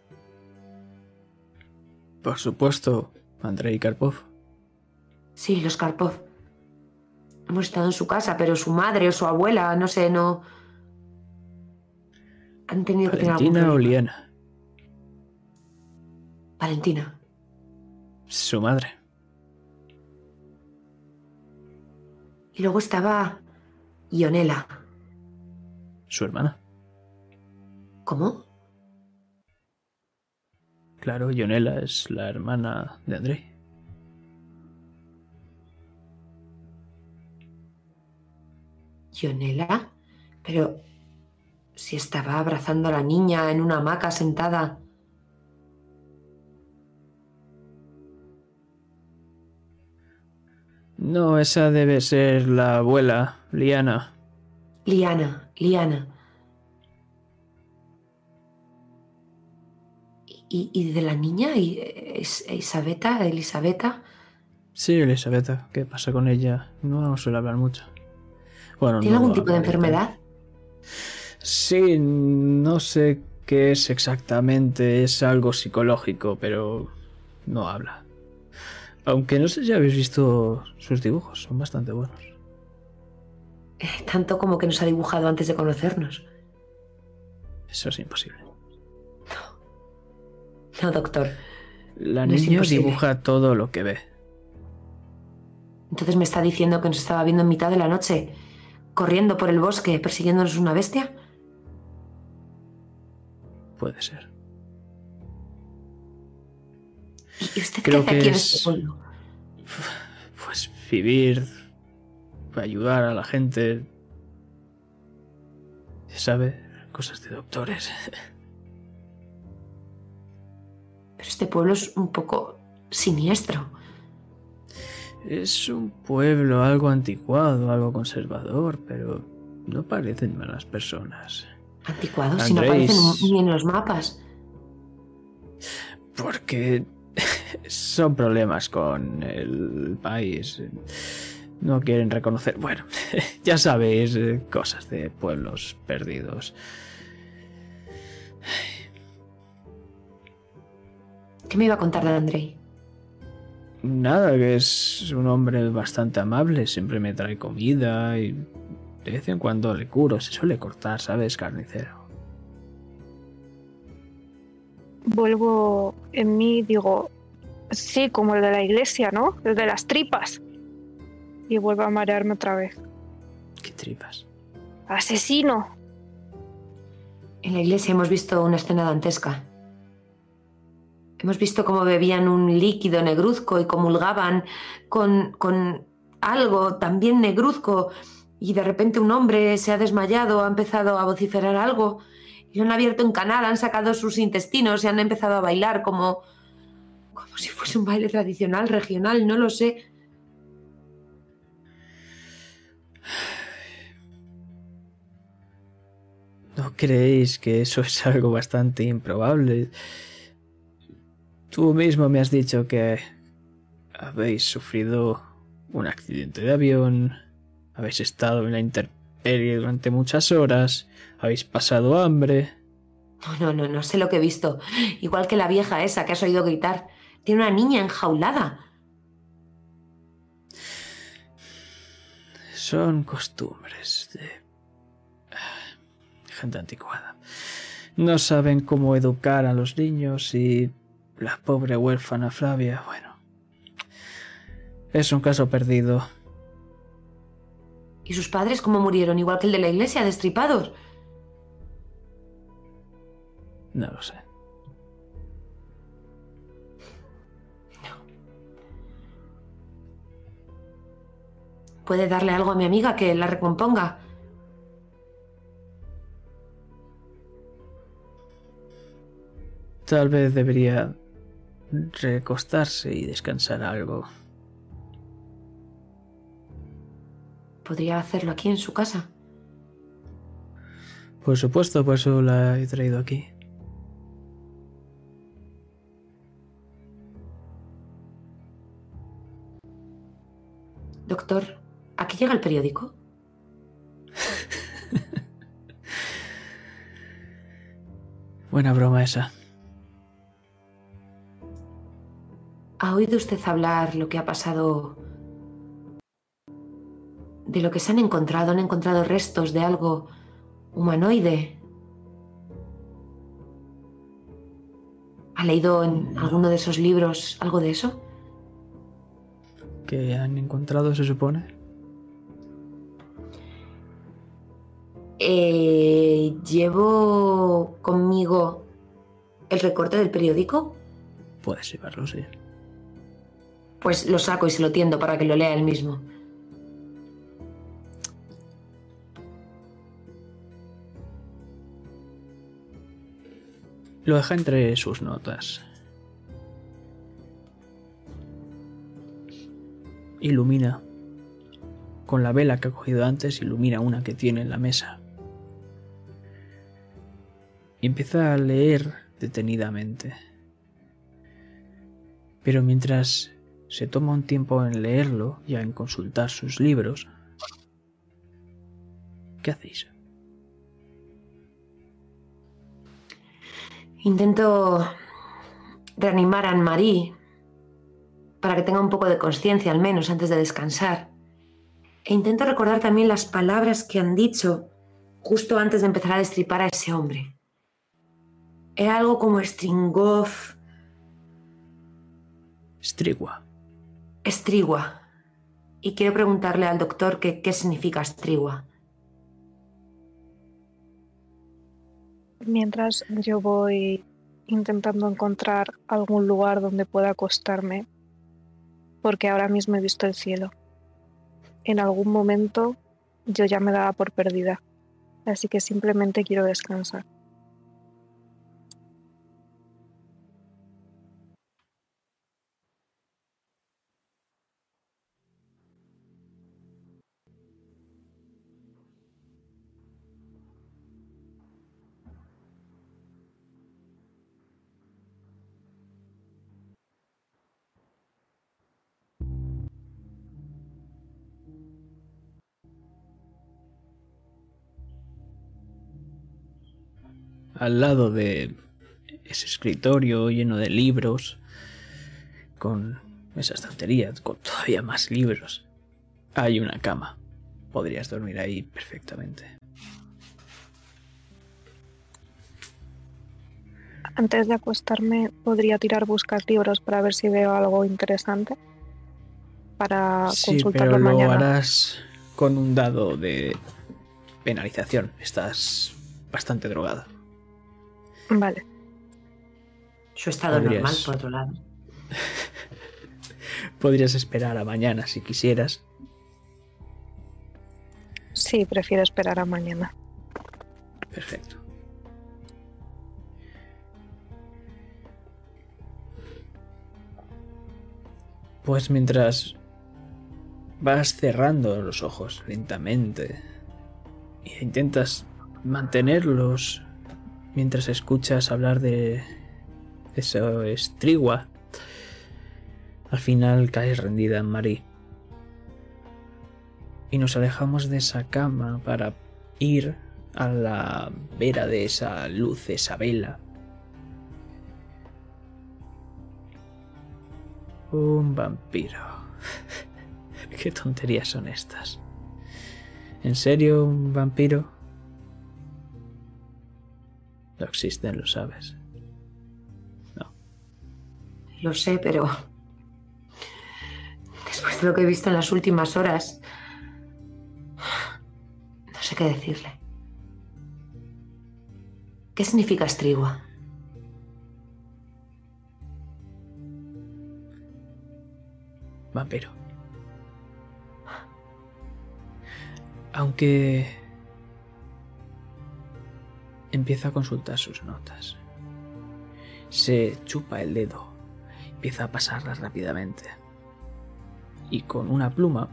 Por supuesto, Andrei Karpov. Sí, los Karpov. Hemos estado en su casa, pero su madre o su abuela, no sé, no. Han tenido que tener algún Valentina o Liana. Valentina. Su madre. Y luego estaba Ionela. Su hermana. ¿Cómo? Claro, Ionela es la hermana de Andrei. ¿Ionela? Pero si estaba abrazando a la niña en una hamaca sentada. No, esa debe ser la abuela, Liana. Liana, Liana. ¿Y, y de la niña? ¿Y, es, Isabeta? ¿Elisabeta? Sí, Elisabetta. ¿Qué pasa con ella? No suele hablar mucho. Bueno, ¿Tiene no algún tipo de enfermedad? Sí, no sé qué es exactamente, es algo psicológico, pero no habla. Aunque no sé si habéis visto sus dibujos, son bastante buenos. Eh, tanto como que nos ha dibujado antes de conocernos. Eso es imposible. No, doctor. La No niña dibuja todo lo que ve. Entonces me está diciendo que nos estaba viendo en mitad de la noche, corriendo por el bosque, persiguiéndonos una bestia. Puede ser. ¿Y usted Creo qué hace aquí que en es- este pueblo? Pues vivir, ayudar a la gente. ¿Sabe? Cosas de doctores. Este pueblo es un poco siniestro. Es un pueblo algo anticuado, algo conservador, pero no parecen malas personas. Anticuado, si no aparecen ni en los mapas. Porque son problemas con el país. No quieren reconocer. Bueno, ya sabéis, eh, cosas de pueblos perdidos. ¿Qué me iba a contar de Andrei? Nada, que es un hombre bastante amable, siempre me trae comida y de vez en cuando le curo, se suele cortar, ¿sabes? Carnicero. Vuelvo en mí, digo, sí, como el de la iglesia, ¿no? El de las tripas. Y vuelvo a marearme otra vez. ¿Qué tripas? ¡Asesino! En la iglesia hemos visto una escena dantesca. Hemos visto cómo bebían un líquido negruzco y comulgaban con, con algo también negruzco y de repente un hombre se ha desmayado, ha empezado a vociferar algo y han abierto en canal, han sacado sus intestinos y han empezado a bailar como, como si fuese un baile tradicional, regional, no lo sé. ¿No creéis que eso es algo bastante improbable? Tú mismo me has dicho que habéis sufrido un accidente de avión, habéis estado en la intemperie durante muchas horas, habéis pasado hambre. No, no, no, no sé lo que he visto. Igual que la vieja esa que has oído gritar. Tiene una niña enjaulada. Son costumbres de ah, gente anticuada. No saben cómo educar a los niños y la pobre huérfana Flavia, bueno, es un caso perdido. ¿Y sus padres cómo murieron? Igual que el de la iglesia, destripados. No lo sé. ¿Puede darle algo a mi amiga que la recomponga? Tal vez debería recostarse y descansar algo. ¿Podría hacerlo aquí en su casa? Por supuesto, por eso la he traído aquí. Doctor, ¿aquí llega el periódico? Buena broma esa. ¿Ha oído usted hablar lo que ha pasado? De lo que se han encontrado, han encontrado restos de algo humanoide. ¿Ha leído en alguno de esos libros algo de eso? ¿Que han encontrado, se supone? Eh, llevo conmigo el recorte del periódico. Puedes llevarlo, sí. Pues lo saco y se lo tiendo para que lo lea él mismo. Lo deja entre sus notas. Ilumina. Con la vela que ha cogido antes, ilumina una que tiene en la mesa. Y empieza a leer detenidamente. Pero mientras se toma un tiempo en leerlo, ya en consultar sus libros, ¿qué hacéis? Intento reanimar a Anne-Marie para que tenga un poco de conciencia al menos antes de descansar. E intento recordar también las palabras que han dicho justo antes de empezar a destripar a ese hombre. Era algo como Stringoff. Strigua. Estrigua. Y quiero preguntarle al doctor qué significa Strigua. Mientras yo voy intentando encontrar algún lugar donde pueda acostarme, porque ahora mismo he visto el cielo. En algún momento yo ya me daba por perdida, así que simplemente quiero descansar. Al lado de ese escritorio lleno de libros, con esa estantería con todavía más libros, hay una cama. Podrías dormir ahí perfectamente. Antes de acostarme, podría tirar buscar libros para ver si veo algo interesante para sí, consultarlo pero mañana. lo harás con un dado de penalización. Estás bastante drogada. Vale. Su estado Podrías. normal, por otro lado. Podrías esperar a mañana si quisieras. Sí, prefiero esperar a mañana. Perfecto. Pues mientras vas cerrando los ojos lentamente e intentas mantenerlos mientras escuchas hablar de eso estrigua, al final caes rendida en Marí. Y nos alejamos de esa cama para ir a la vera de esa luz, esa vela. Un vampiro. ¿Qué tonterías son estas? ¿En serio un vampiro? No existen, lo sabes. No. Lo sé, pero. Después de lo que he visto en las últimas horas. No sé qué decirle. ¿Qué significa estrigua? Vampiro. Aunque empieza a consultar sus notas. Se chupa el dedo, empieza a pasarlas rápidamente. Y con una pluma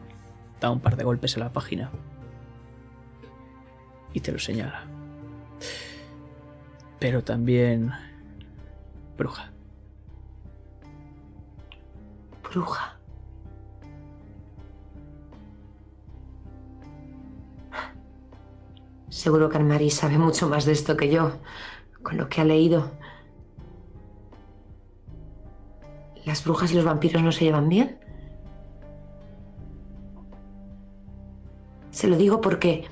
da un par de golpes en la página. Y te lo señala. Pero también bruja. Bruja. Seguro que Anne-Marie sabe mucho más de esto que yo, con lo que ha leído. ¿Las brujas y los vampiros no se llevan bien? Se lo digo porque,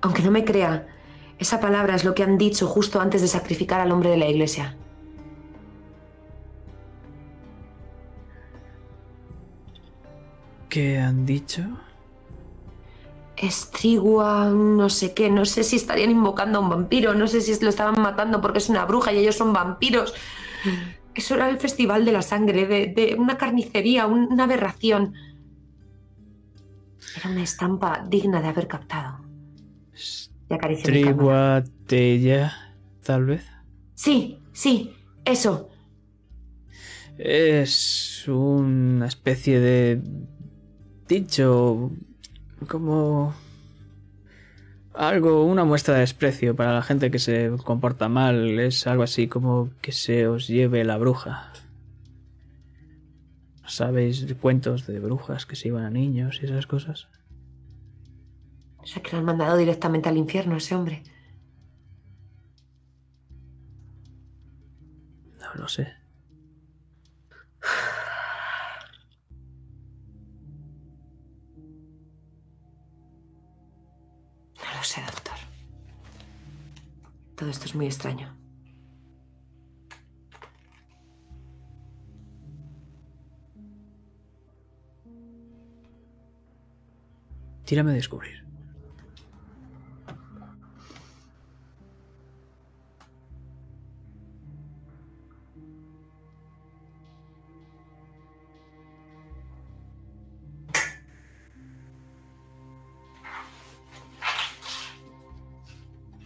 aunque no me crea, esa palabra es lo que han dicho justo antes de sacrificar al hombre de la iglesia. ¿Qué han dicho? Estrigua, no sé qué, no sé si estarían invocando a un vampiro, no sé si lo estaban matando porque es una bruja y ellos son vampiros. Eso era el festival de la sangre, de, de una carnicería, un- una aberración. Era una estampa digna de haber captado. Triguatella, tal vez. Sí, sí, eso. Es una especie de dicho como algo, una muestra de desprecio para la gente que se comporta mal. Es algo así como que se os lleve la bruja. ¿Sabéis cuentos de brujas que se iban a niños y esas cosas? O sea, que lo han mandado directamente al infierno a ese hombre. lo sé. Todo esto es muy extraño. Tírame a descubrir.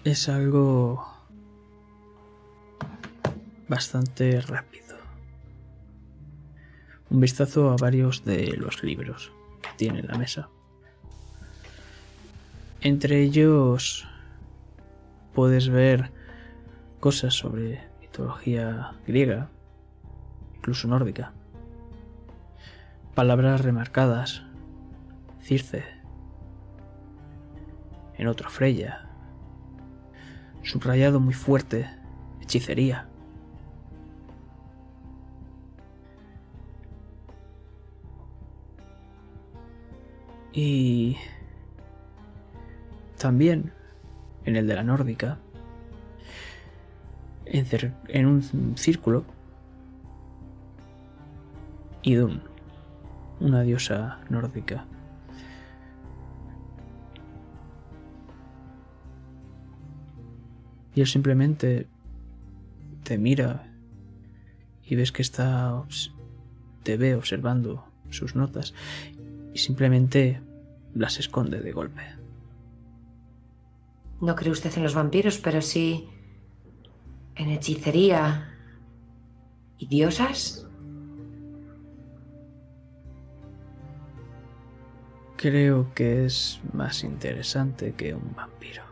Es algo bastante rápido. Un vistazo a varios de los libros que tiene en la mesa. Entre ellos puedes ver cosas sobre mitología griega, incluso nórdica. Palabras remarcadas. Circe. En otro Freya. Subrayado muy fuerte. Hechicería. Y también en el de la nórdica, en, un círculo, Idun, una diosa nórdica. Y él simplemente te mira y ves que está te ve observando sus notas y simplemente las esconde de golpe. No cree usted en los vampiros, pero sí en hechicería y diosas. Creo que es más interesante que un vampiro.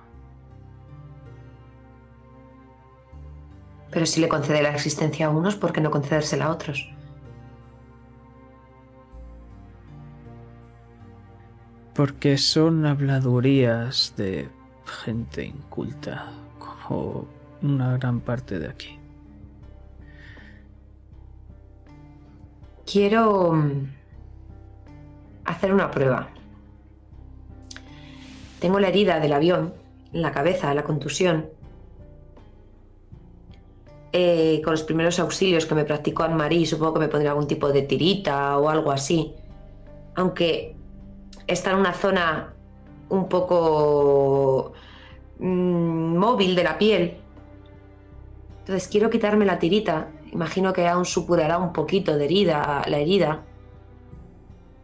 Pero si le concede la existencia a unos, ¿por qué no concedérsela a otros? Porque son habladurías de gente inculta, como una gran parte de aquí. Quiero mm, hacer una prueba. Tengo la herida del avión en la cabeza, la contusión. Eh, con los primeros auxilios que me practicó Anne-Marie, supongo que me pondría algún tipo de tirita o algo así. Aunque está en una zona un poco mm, móvil de la piel. Entonces quiero quitarme la tirita. Imagino que aún supurará un poquito de herida, la herida.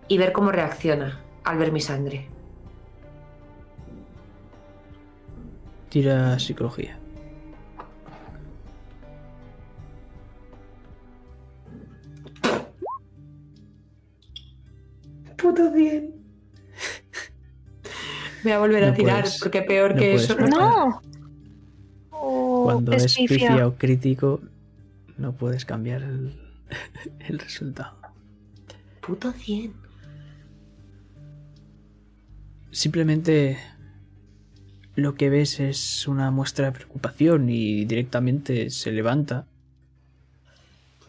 Y ver cómo reacciona al ver mi sangre. Tira psicología. Puto bien. Voy a volver a tirar puedes- porque peor no que eso. marcar. ¡No! Oh, Cuando es pifia. pifia o crítico, no puedes cambiar el, el resultado. Puto 100. Simplemente lo que ves es una muestra de preocupación y directamente se levanta,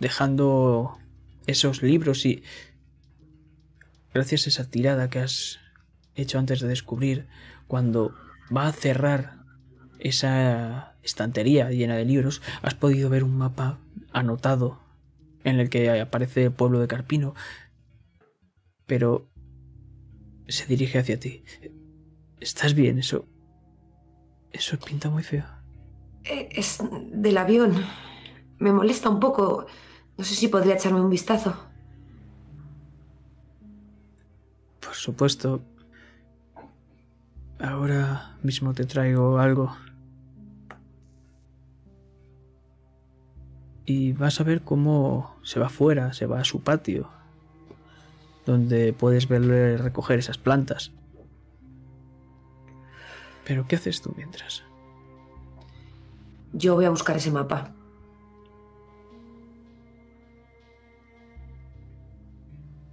dejando esos libros y gracias a esa tirada que has hecho antes de descubrir, cuando va a cerrar esa estantería llena de libros, has podido ver un mapa anotado en el que aparece el pueblo de Carpino, pero se dirige hacia ti. ¿Estás bien? Eso. Eso pinta muy feo. Eh, Es del avión. Me molesta un poco. No sé si podría echarme un vistazo. Por supuesto. Ahora mismo te traigo algo. Y vas a ver cómo se va fuera, se va a su patio, donde puedes verle recoger esas plantas. Pero ¿qué haces tú mientras? Yo voy a buscar ese mapa.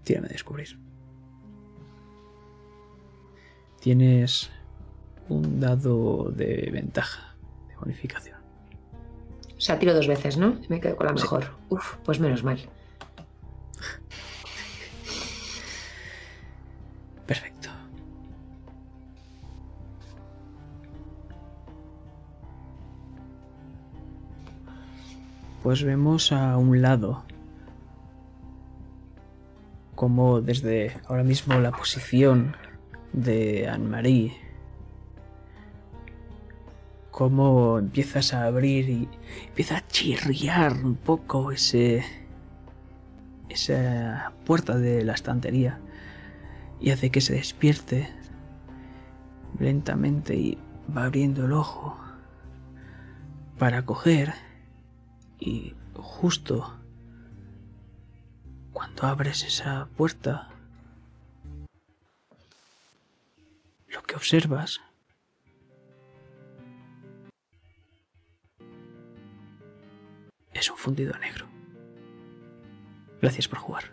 Tírame a descubrir. Tienes un dado de ventaja, de bonificación. sea, tiro dos veces, ¿no? Me quedo con la Sí. mejor. Uf, pues menos mal. Perfecto. Pues vemos a un lado como desde ahora mismo la posición de Anne-Marie, cómo empiezas a abrir y empieza a chirriar un poco ese esa puerta de la estantería y hace que se despierte lentamente y va abriendo el ojo para coger y justo cuando abres esa puerta lo que observas es un fundido negro. Gracias por jugar.